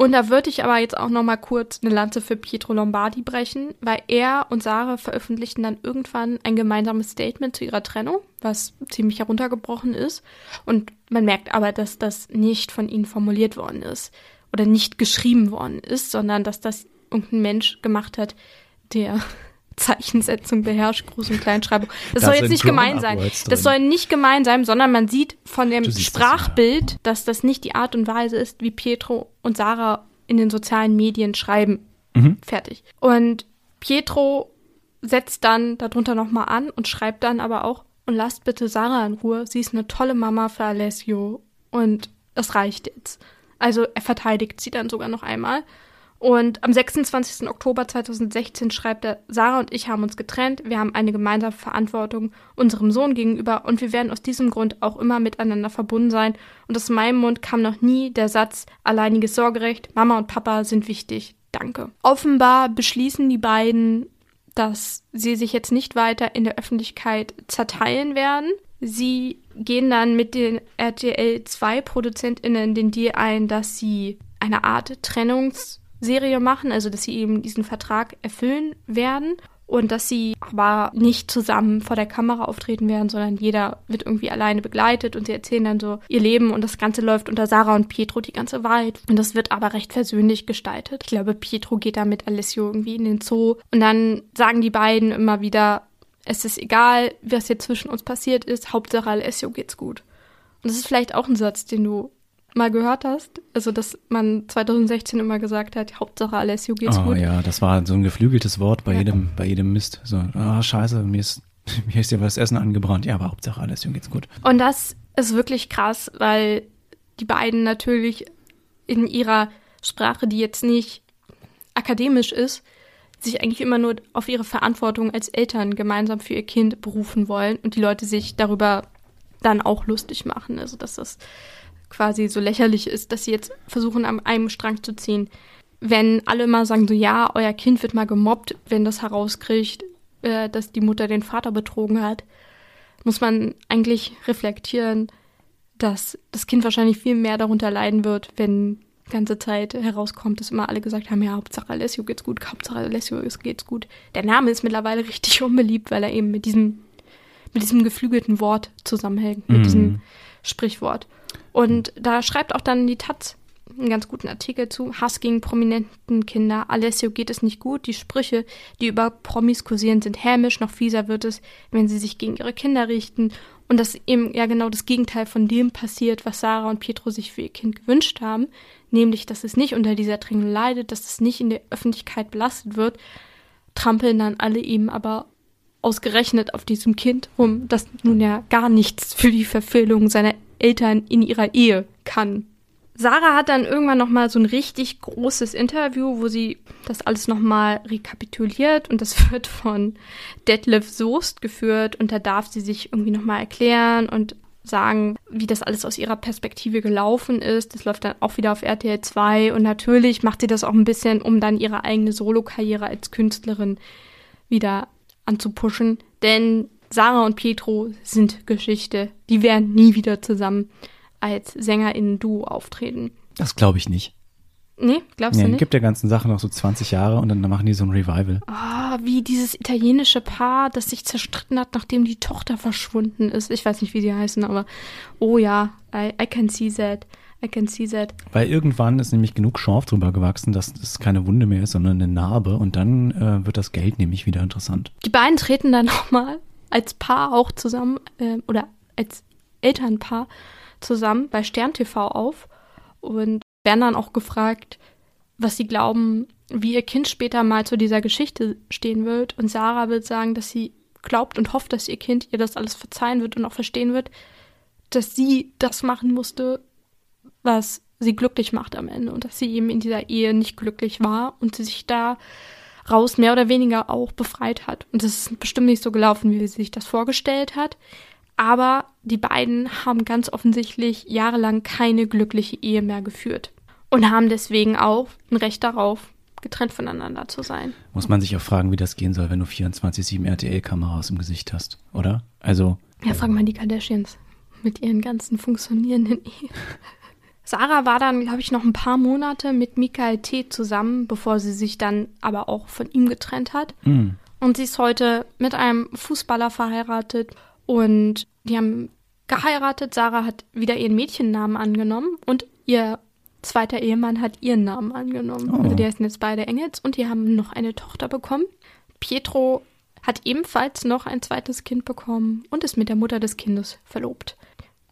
A: und da würde ich aber jetzt auch noch mal kurz eine Lanze für Pietro Lombardi brechen, weil er und Sarah veröffentlichten dann irgendwann ein gemeinsames Statement zu ihrer Trennung, was ziemlich heruntergebrochen ist. Und man merkt aber, dass das nicht von ihnen formuliert worden ist oder nicht geschrieben worden ist, sondern dass das irgendein Mensch gemacht hat, der Zeichensetzung beherrscht, Groß- und Kleinschreibung. Das, das soll jetzt nicht gemein sein. Das soll nicht gemein sein, sondern man sieht von dem Sprachbild, das, ja. dass das nicht die Art und Weise ist, wie Pietro und Sarah in den sozialen Medien schreiben. Mhm. Fertig. Und Pietro setzt dann darunter nochmal an und schreibt dann aber auch, und lasst bitte Sarah in Ruhe, sie ist eine tolle Mama für Alessio und das reicht jetzt. Also er verteidigt sie dann sogar noch einmal. Und am 26. Oktober 2016 schreibt er, Sarah und ich haben uns getrennt, wir haben eine gemeinsame Verantwortung unserem Sohn gegenüber und wir werden aus diesem Grund auch immer miteinander verbunden sein. Und aus meinem Mund kam noch nie der Satz, alleiniges Sorgerecht, Mama und Papa sind wichtig, danke. Offenbar beschließen die beiden, dass sie sich jetzt nicht weiter in der Öffentlichkeit zerteilen werden. Sie gehen dann mit den RTL 2 ProduzentInnen den Deal ein, dass sie eine Art Trennungs- Serie machen, also dass sie eben diesen Vertrag erfüllen werden. und dass sie aber nicht zusammen vor der Kamera auftreten werden, sondern jeder wird irgendwie alleine begleitet und sie erzählen dann so ihr Leben und das Ganze läuft unter Sarah und Pietro die ganze Wahrheit und das wird aber recht versöhnlich gestaltet. Ich glaube, Pietro geht da mit Alessio irgendwie in den Zoo und dann sagen die beiden immer wieder, es ist egal, was jetzt zwischen uns passiert ist, Hauptsache Alessio geht's gut. Und das ist vielleicht auch ein Satz, den du mal gehört hast? Also, dass man 2016 immer gesagt hat, Hauptsache Alessio geht's
B: oh,
A: gut.
B: ja, das war so ein geflügeltes Wort bei ja. jedem, bei jedem Mist. So, ah, oh, scheiße, mir ist, [laughs] mir ist ja was Essen angebrannt. Ja, aber Hauptsache Alessio geht's gut.
A: Und das ist wirklich krass, weil die beiden natürlich in ihrer Sprache, die jetzt nicht akademisch ist, sich eigentlich immer nur auf ihre Verantwortung als Eltern gemeinsam für ihr Kind berufen wollen und die Leute sich darüber dann auch lustig machen. Also, dass das quasi so lächerlich ist, dass sie jetzt versuchen, an einem Strang zu ziehen. Wenn alle mal sagen, so ja, euer Kind wird mal gemobbt, wenn das herauskriegt, äh, dass die Mutter den Vater betrogen hat, muss man eigentlich reflektieren, dass das Kind wahrscheinlich viel mehr darunter leiden wird, wenn die ganze Zeit herauskommt, dass immer alle gesagt haben, ja, Hauptsache Alessio geht's gut, Hauptsache Alessio geht's gut. Der Name ist mittlerweile [laughs] richtig unbeliebt, weil er eben mit diesem, mit diesem geflügelten Wort zusammenhängt, mit mm. diesem Sprichwort. Und da schreibt auch dann die Taz einen ganz guten Artikel zu. Hass gegen prominenten Kinder. Alessio geht es nicht gut. Die Sprüche, die über Promis kursieren, sind hämisch. Noch fieser wird es, wenn sie sich gegen ihre Kinder richten. Und dass eben ja genau das Gegenteil von dem passiert, was Sarah und Pietro sich für ihr Kind gewünscht haben. Nämlich, dass es nicht unter dieser Trennung leidet, dass es nicht in der Öffentlichkeit belastet wird. Trampeln dann alle eben aber ausgerechnet auf diesem Kind rum, das nun ja gar nichts für die Verfehlung seiner Eltern in ihrer Ehe kann. Sarah hat dann irgendwann noch mal so ein richtig großes Interview, wo sie das alles noch mal rekapituliert und das [laughs] wird von Detlef Soest geführt und da darf sie sich irgendwie noch mal erklären und sagen, wie das alles aus ihrer Perspektive gelaufen ist. Das läuft dann auch wieder auf RTL 2 und natürlich macht sie das auch ein bisschen, um dann ihre eigene Solokarriere als Künstlerin wieder anzupuschen, denn Sarah und Pietro sind Geschichte. Die werden nie wieder zusammen als SängerInnen-Duo auftreten.
B: Das glaube ich nicht.
A: Nee, glaubst nee, du nicht?
B: gibt der ganzen Sache noch so 20 Jahre und dann machen die so ein Revival.
A: Ah, oh, wie dieses italienische Paar, das sich zerstritten hat, nachdem die Tochter verschwunden ist. Ich weiß nicht, wie sie heißen, aber oh ja, I, I can see that. I can see that.
B: Weil irgendwann ist nämlich genug Schorf drüber gewachsen, dass es keine Wunde mehr ist, sondern eine Narbe und dann äh, wird das Geld nämlich wieder interessant.
A: Die beiden treten dann [laughs] nochmal als Paar auch zusammen äh, oder als Elternpaar zusammen bei Stern TV auf und werden dann auch gefragt, was sie glauben, wie ihr Kind später mal zu dieser Geschichte stehen wird. Und Sarah wird sagen, dass sie glaubt und hofft, dass ihr Kind ihr das alles verzeihen wird und auch verstehen wird, dass sie das machen musste, was sie glücklich macht am Ende und dass sie eben in dieser Ehe nicht glücklich war und sie sich da raus mehr oder weniger auch befreit hat. Und das ist bestimmt nicht so gelaufen, wie sie sich das vorgestellt hat. Aber die beiden haben ganz offensichtlich jahrelang keine glückliche Ehe mehr geführt und haben deswegen auch ein Recht darauf, getrennt voneinander zu sein.
B: Muss man sich auch fragen, wie das gehen soll, wenn du 24-7 RTL-Kameras im Gesicht hast, oder? Also.
A: Ja, frag mal die Kardashians mit ihren ganzen funktionierenden Ehen. [laughs] Sarah war dann, glaube ich, noch ein paar Monate mit Michael T. zusammen, bevor sie sich dann aber auch von ihm getrennt hat. Mhm. Und sie ist heute mit einem Fußballer verheiratet und die haben geheiratet. Sarah hat wieder ihren Mädchennamen angenommen und ihr zweiter Ehemann hat ihren Namen angenommen. Oh. Also die heißen jetzt beide Engels und die haben noch eine Tochter bekommen. Pietro hat ebenfalls noch ein zweites Kind bekommen und ist mit der Mutter des Kindes verlobt.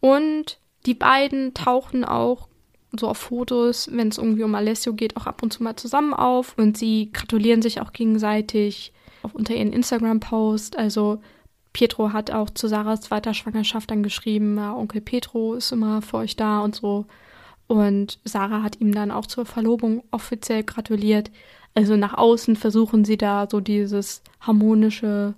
A: Und die beiden tauchen auch so auf Fotos, wenn es irgendwie um Alessio geht, auch ab und zu mal zusammen auf und sie gratulieren sich auch gegenseitig auch unter ihren Instagram-Post. Also Pietro hat auch zu Sarahs zweiter Schwangerschaft dann geschrieben, ja, Onkel Pietro ist immer für euch da und so. Und Sarah hat ihm dann auch zur Verlobung offiziell gratuliert. Also nach außen versuchen sie da so dieses harmonische,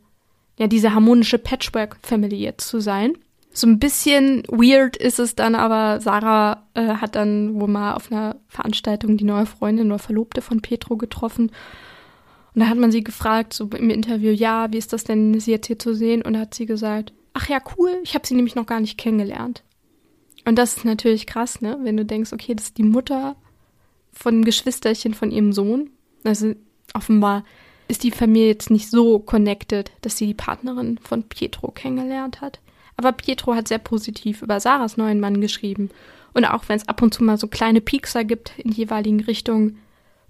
A: ja, diese harmonische Patchwork-Family jetzt zu sein. So ein bisschen weird ist es dann, aber Sarah äh, hat dann wohl mal auf einer Veranstaltung die neue Freundin oder Verlobte von Petro getroffen. Und da hat man sie gefragt, so im Interview, ja, wie ist das denn, sie jetzt hier zu sehen? Und da hat sie gesagt, ach ja, cool, ich habe sie nämlich noch gar nicht kennengelernt. Und das ist natürlich krass, ne? Wenn du denkst, okay, das ist die Mutter von dem Geschwisterchen von ihrem Sohn. Also offenbar ist die Familie jetzt nicht so connected, dass sie die Partnerin von Pietro kennengelernt hat. Aber Pietro hat sehr positiv über Sarahs neuen Mann geschrieben. Und auch wenn es ab und zu mal so kleine Piekser gibt in jeweiligen Richtungen,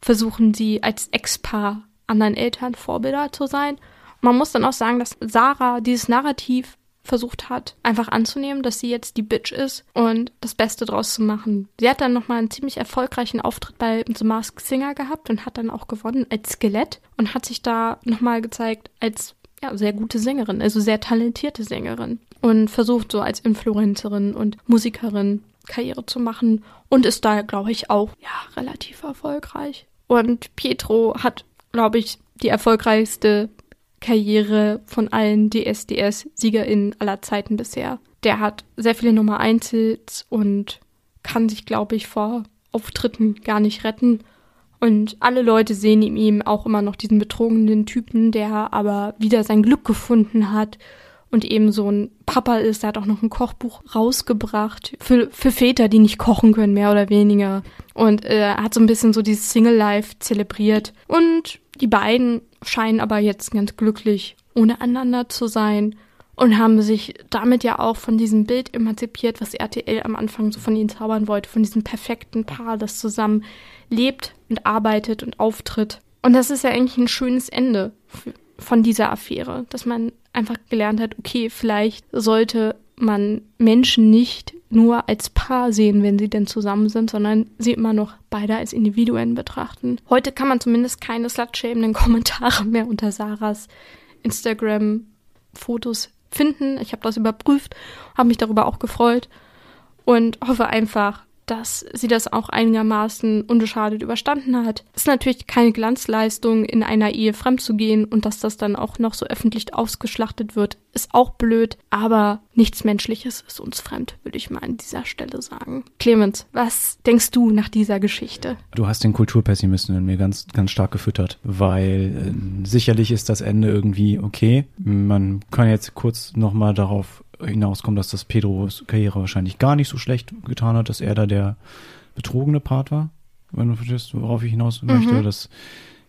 A: versuchen sie als Ex-Paar anderen Eltern Vorbilder zu sein. Man muss dann auch sagen, dass Sarah dieses Narrativ versucht hat, einfach anzunehmen, dass sie jetzt die Bitch ist und das Beste draus zu machen. Sie hat dann nochmal einen ziemlich erfolgreichen Auftritt bei The Masked Singer gehabt und hat dann auch gewonnen als Skelett und hat sich da nochmal gezeigt als ja, sehr gute Sängerin, also sehr talentierte Sängerin und versucht so als Influencerin und Musikerin Karriere zu machen und ist da, glaube ich, auch ja, relativ erfolgreich. Und Pietro hat, glaube ich, die erfolgreichste Karriere von allen DSDS-SiegerInnen aller Zeiten bisher. Der hat sehr viele Nummer 1 Hits und kann sich, glaube ich, vor Auftritten gar nicht retten. Und alle Leute sehen in ihm auch immer noch diesen betrogenen Typen, der aber wieder sein Glück gefunden hat und eben so ein Papa ist. Der hat auch noch ein Kochbuch rausgebracht für, für Väter, die nicht kochen können, mehr oder weniger. Und äh, hat so ein bisschen so dieses Single-Life zelebriert. Und die beiden scheinen aber jetzt ganz glücklich ohne einander zu sein und haben sich damit ja auch von diesem Bild emanzipiert, was RTL am Anfang so von ihnen zaubern wollte, von diesem perfekten Paar, das zusammen lebt und arbeitet und auftritt. Und das ist ja eigentlich ein schönes Ende von dieser Affäre, dass man einfach gelernt hat, okay, vielleicht sollte man Menschen nicht nur als Paar sehen, wenn sie denn zusammen sind, sondern sie immer noch beide als Individuen betrachten. Heute kann man zumindest keine slutschämenden [laughs] Kommentare mehr unter Sarahs Instagram-Fotos finden. Ich habe das überprüft, habe mich darüber auch gefreut und hoffe einfach, dass sie das auch einigermaßen unbeschadet überstanden hat. Ist natürlich keine Glanzleistung, in einer Ehe fremd zu gehen und dass das dann auch noch so öffentlich ausgeschlachtet wird, ist auch blöd, aber nichts Menschliches ist uns fremd, würde ich mal an dieser Stelle sagen. Clemens, was denkst du nach dieser Geschichte?
B: Du hast den Kulturpessimisten in mir ganz, ganz stark gefüttert, weil äh, sicherlich ist das Ende irgendwie okay. Man kann jetzt kurz nochmal darauf hinauskommen, dass das Pedros Karriere wahrscheinlich gar nicht so schlecht getan hat, dass er da der betrogene Part war, wenn du verstehst, worauf ich hinaus möchte. Mhm. Dass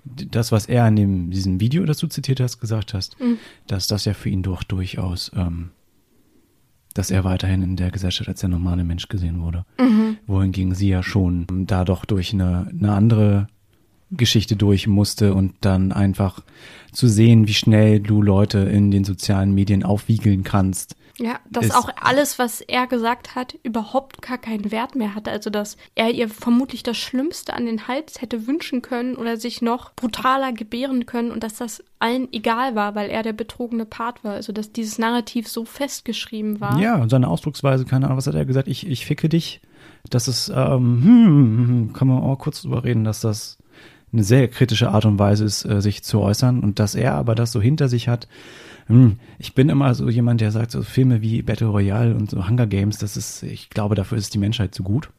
B: das, was er in dem, diesem Video, das du zitiert hast, gesagt hast, mhm. dass das ja für ihn doch durchaus, ähm, dass er weiterhin in der Gesellschaft als der normale Mensch gesehen wurde. Mhm. Wohingegen sie ja schon da doch durch eine, eine andere Geschichte durch musste und dann einfach zu sehen, wie schnell du Leute in den sozialen Medien aufwiegeln kannst,
A: ja, dass auch alles, was er gesagt hat, überhaupt gar keinen Wert mehr hatte. Also, dass er ihr vermutlich das Schlimmste an den Hals hätte wünschen können oder sich noch brutaler gebären können und dass das allen egal war, weil er der betrogene Part war. Also, dass dieses Narrativ so festgeschrieben war.
B: Ja, und seine Ausdrucksweise, keine Ahnung, was hat er gesagt? Ich, ich ficke dich. Das ist, ähm, hm, kann man auch kurz drüber reden, dass das eine sehr kritische Art und Weise ist, äh, sich zu äußern und dass er aber das so hinter sich hat hm, ich bin immer so jemand, der sagt, so Filme wie Battle Royale und so Hunger Games, das ist, ich glaube, dafür ist die Menschheit zu gut,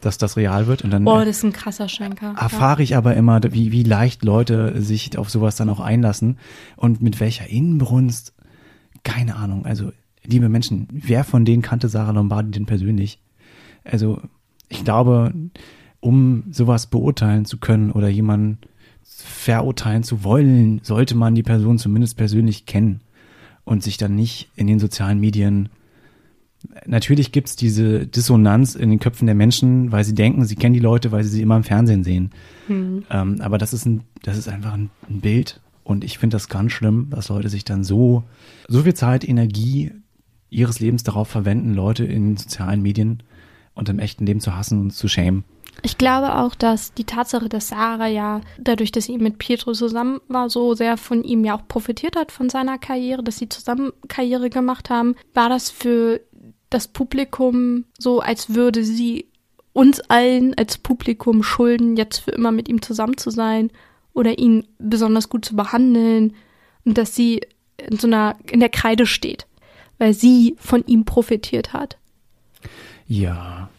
B: dass das real wird. Und dann
A: Boah, das ist ein krasser Schenker.
B: Erfahre ich aber immer, wie, wie leicht Leute sich auf sowas dann auch einlassen und mit welcher Inbrunst, keine Ahnung. Also, liebe Menschen, wer von denen kannte Sarah Lombardi denn persönlich? Also, ich glaube, um sowas beurteilen zu können oder jemanden verurteilen zu wollen, sollte man die Person zumindest persönlich kennen und sich dann nicht in den sozialen Medien. Natürlich gibt es diese Dissonanz in den Köpfen der Menschen, weil sie denken, sie kennen die Leute, weil sie sie immer im Fernsehen sehen. Mhm. Ähm, aber das ist, ein, das ist einfach ein, ein Bild und ich finde das ganz schlimm, dass Leute sich dann so, so viel Zeit, Energie ihres Lebens darauf verwenden, Leute in sozialen Medien und im echten Leben zu hassen und zu schämen.
A: Ich glaube auch, dass die Tatsache, dass Sarah ja dadurch, dass sie mit Pietro zusammen war, so sehr von ihm ja auch profitiert hat von seiner Karriere, dass sie zusammen Karriere gemacht haben, war das für das Publikum so, als würde sie uns allen als Publikum schulden, jetzt für immer mit ihm zusammen zu sein oder ihn besonders gut zu behandeln und dass sie in so einer in der Kreide steht, weil sie von ihm profitiert hat.
B: Ja,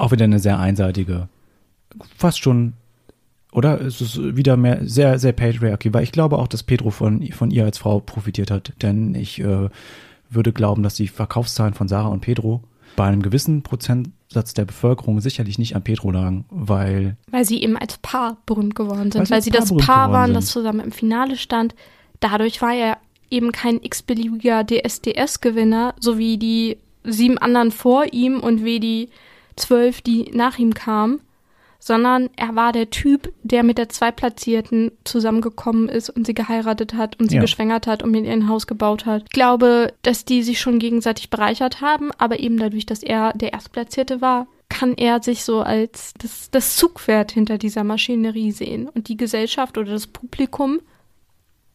B: auch wieder eine sehr einseitige, fast schon, oder? Es ist wieder mehr sehr, sehr patriarchy, weil ich glaube auch, dass Pedro von, von ihr als Frau profitiert hat, denn ich äh, würde glauben, dass die Verkaufszahlen von Sarah und Pedro bei einem gewissen Prozentsatz der Bevölkerung sicherlich nicht an Petro lagen, weil.
A: Weil sie eben als Paar berühmt geworden sind,
B: Weil sie
A: weil, sie
B: Paar
A: das Paar waren,
B: sind.
A: das zusammen im Finale stand. Dadurch war er eben kein x-beliebiger DSDS-Gewinner, so wie die sieben anderen vor ihm und wie die zwölf, die nach ihm kamen, sondern er war der Typ, der mit der Zweitplatzierten zusammengekommen ist und sie geheiratet hat und sie
B: Ja.
A: geschwängert hat und mit ihr ein Haus gebaut hat. Ich glaube, dass die sich schon gegenseitig bereichert haben, aber eben dadurch, dass er der Erstplatzierte war, kann er sich so als das, das Zugpferd hinter dieser Maschinerie sehen. Und die Gesellschaft oder das Publikum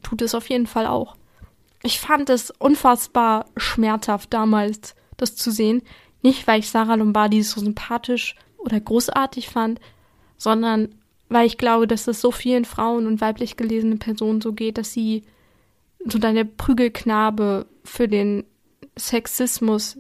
A: tut es auf jeden Fall auch. Ich fand es unfassbar schmerzhaft damals, das zu sehen. Nicht, weil ich Sarah Lombardi so sympathisch oder großartig fand, sondern weil ich glaube, dass es so vielen Frauen und weiblich gelesenen Personen so geht, dass sie so der Prügelknabe für den Sexismus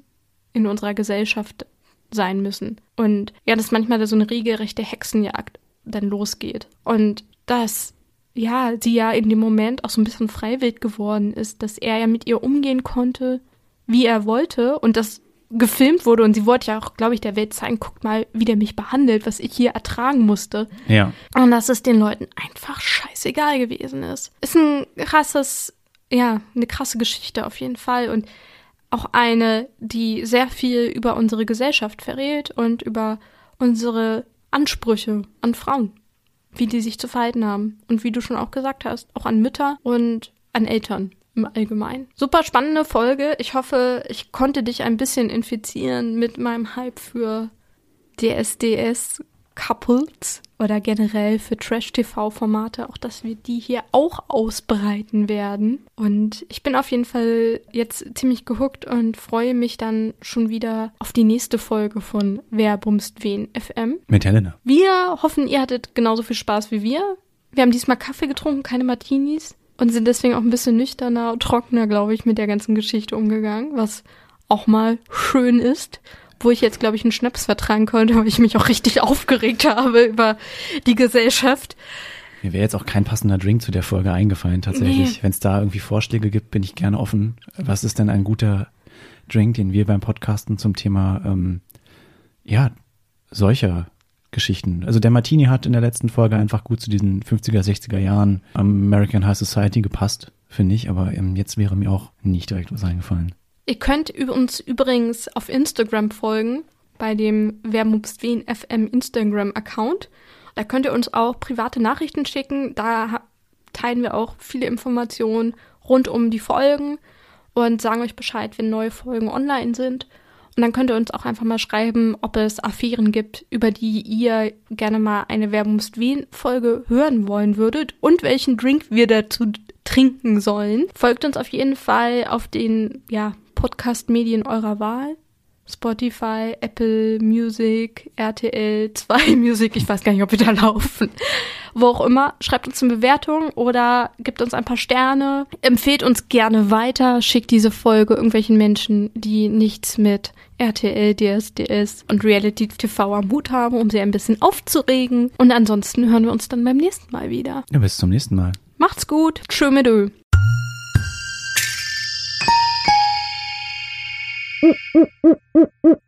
A: in unserer Gesellschaft sein müssen. Und ja, dass manchmal da so eine regelrechte Hexenjagd dann losgeht. Und dass, ja, sie ja in dem Moment auch so ein bisschen freiwillig geworden ist, dass er ja mit ihr umgehen konnte, wie er wollte und das gefilmt wurde und sie wollte ja auch, glaube ich, der Welt zeigen, guckt mal, wie der mich behandelt, was ich hier ertragen musste.
B: Ja.
A: Und dass es den Leuten einfach scheißegal gewesen ist. Ist ein krasses, ja, eine krasse Geschichte auf jeden Fall und auch eine, die sehr viel über unsere Gesellschaft verrät und über unsere Ansprüche an Frauen, wie die sich zu verhalten haben und wie du schon auch gesagt hast, auch an Mütter und an Eltern im Allgemeinen. Super spannende Folge. Ich hoffe, ich konnte dich ein bisschen infizieren mit meinem Hype für DSDS Couples oder generell für Trash-TV-Formate, auch dass wir die hier auch ausbreiten werden. Und ich bin auf jeden Fall jetzt ziemlich gehuckt und freue mich dann schon wieder auf die nächste Folge von Wer bumst wen FM.
B: Mit Helena.
A: Wir hoffen, ihr hattet genauso viel Spaß wie wir. Wir haben diesmal Kaffee getrunken, keine Martinis und sind deswegen auch ein bisschen nüchterner trockener, glaube ich, mit der ganzen Geschichte umgegangen, was auch mal schön ist. Wo ich jetzt, glaube ich, einen Schnaps vertragen konnte, weil ich mich auch richtig [laughs] aufgeregt habe über die Gesellschaft.
B: Mir wäre jetzt auch kein passender Drink zu der Folge eingefallen, tatsächlich.
A: Nee.
B: Wenn es da irgendwie Vorschläge gibt, bin ich gerne offen. Was ist denn ein guter Drink, den wir beim Podcasten zum Thema, ähm, ja, solcher Geschichten. Also der Martini hat in der letzten Folge einfach gut zu diesen 50er, 60er Jahren American High Society gepasst, finde ich. Aber ähm, jetzt wäre mir auch nicht direkt was eingefallen.
A: Ihr könnt uns übrigens auf Instagram folgen, bei dem Wer mupst wen FM Instagram-Account. Da könnt ihr uns auch private Nachrichten schicken. Da teilen wir auch viele Informationen rund um die Folgen und sagen euch Bescheid, wenn neue Folgen online sind. Und dann könnt ihr uns auch einfach mal schreiben, ob es Affären gibt, über die ihr gerne mal eine Wer mupst wen Folge hören wollen würdet und welchen Drink wir dazu trinken sollen. Folgt uns auf jeden Fall auf den ja, Podcast-Medien eurer Wahl. Spotify, Apple Music, RTL 2 [laughs] Music, ich weiß gar nicht, ob wir da laufen. Wo auch immer, schreibt uns eine Bewertung oder gibt uns ein paar Sterne. Empfehlt uns gerne weiter, schickt diese Folge irgendwelchen Menschen, die nichts mit RTL, DSDS und Reality TV am Hut haben, um sie ein bisschen aufzuregen. Und ansonsten hören wir uns dann beim nächsten Mal wieder.
B: Ja, bis zum nächsten Mal.
A: Macht's gut. Tschö mit Ö.
C: Mm, mm, mm, mm, mm.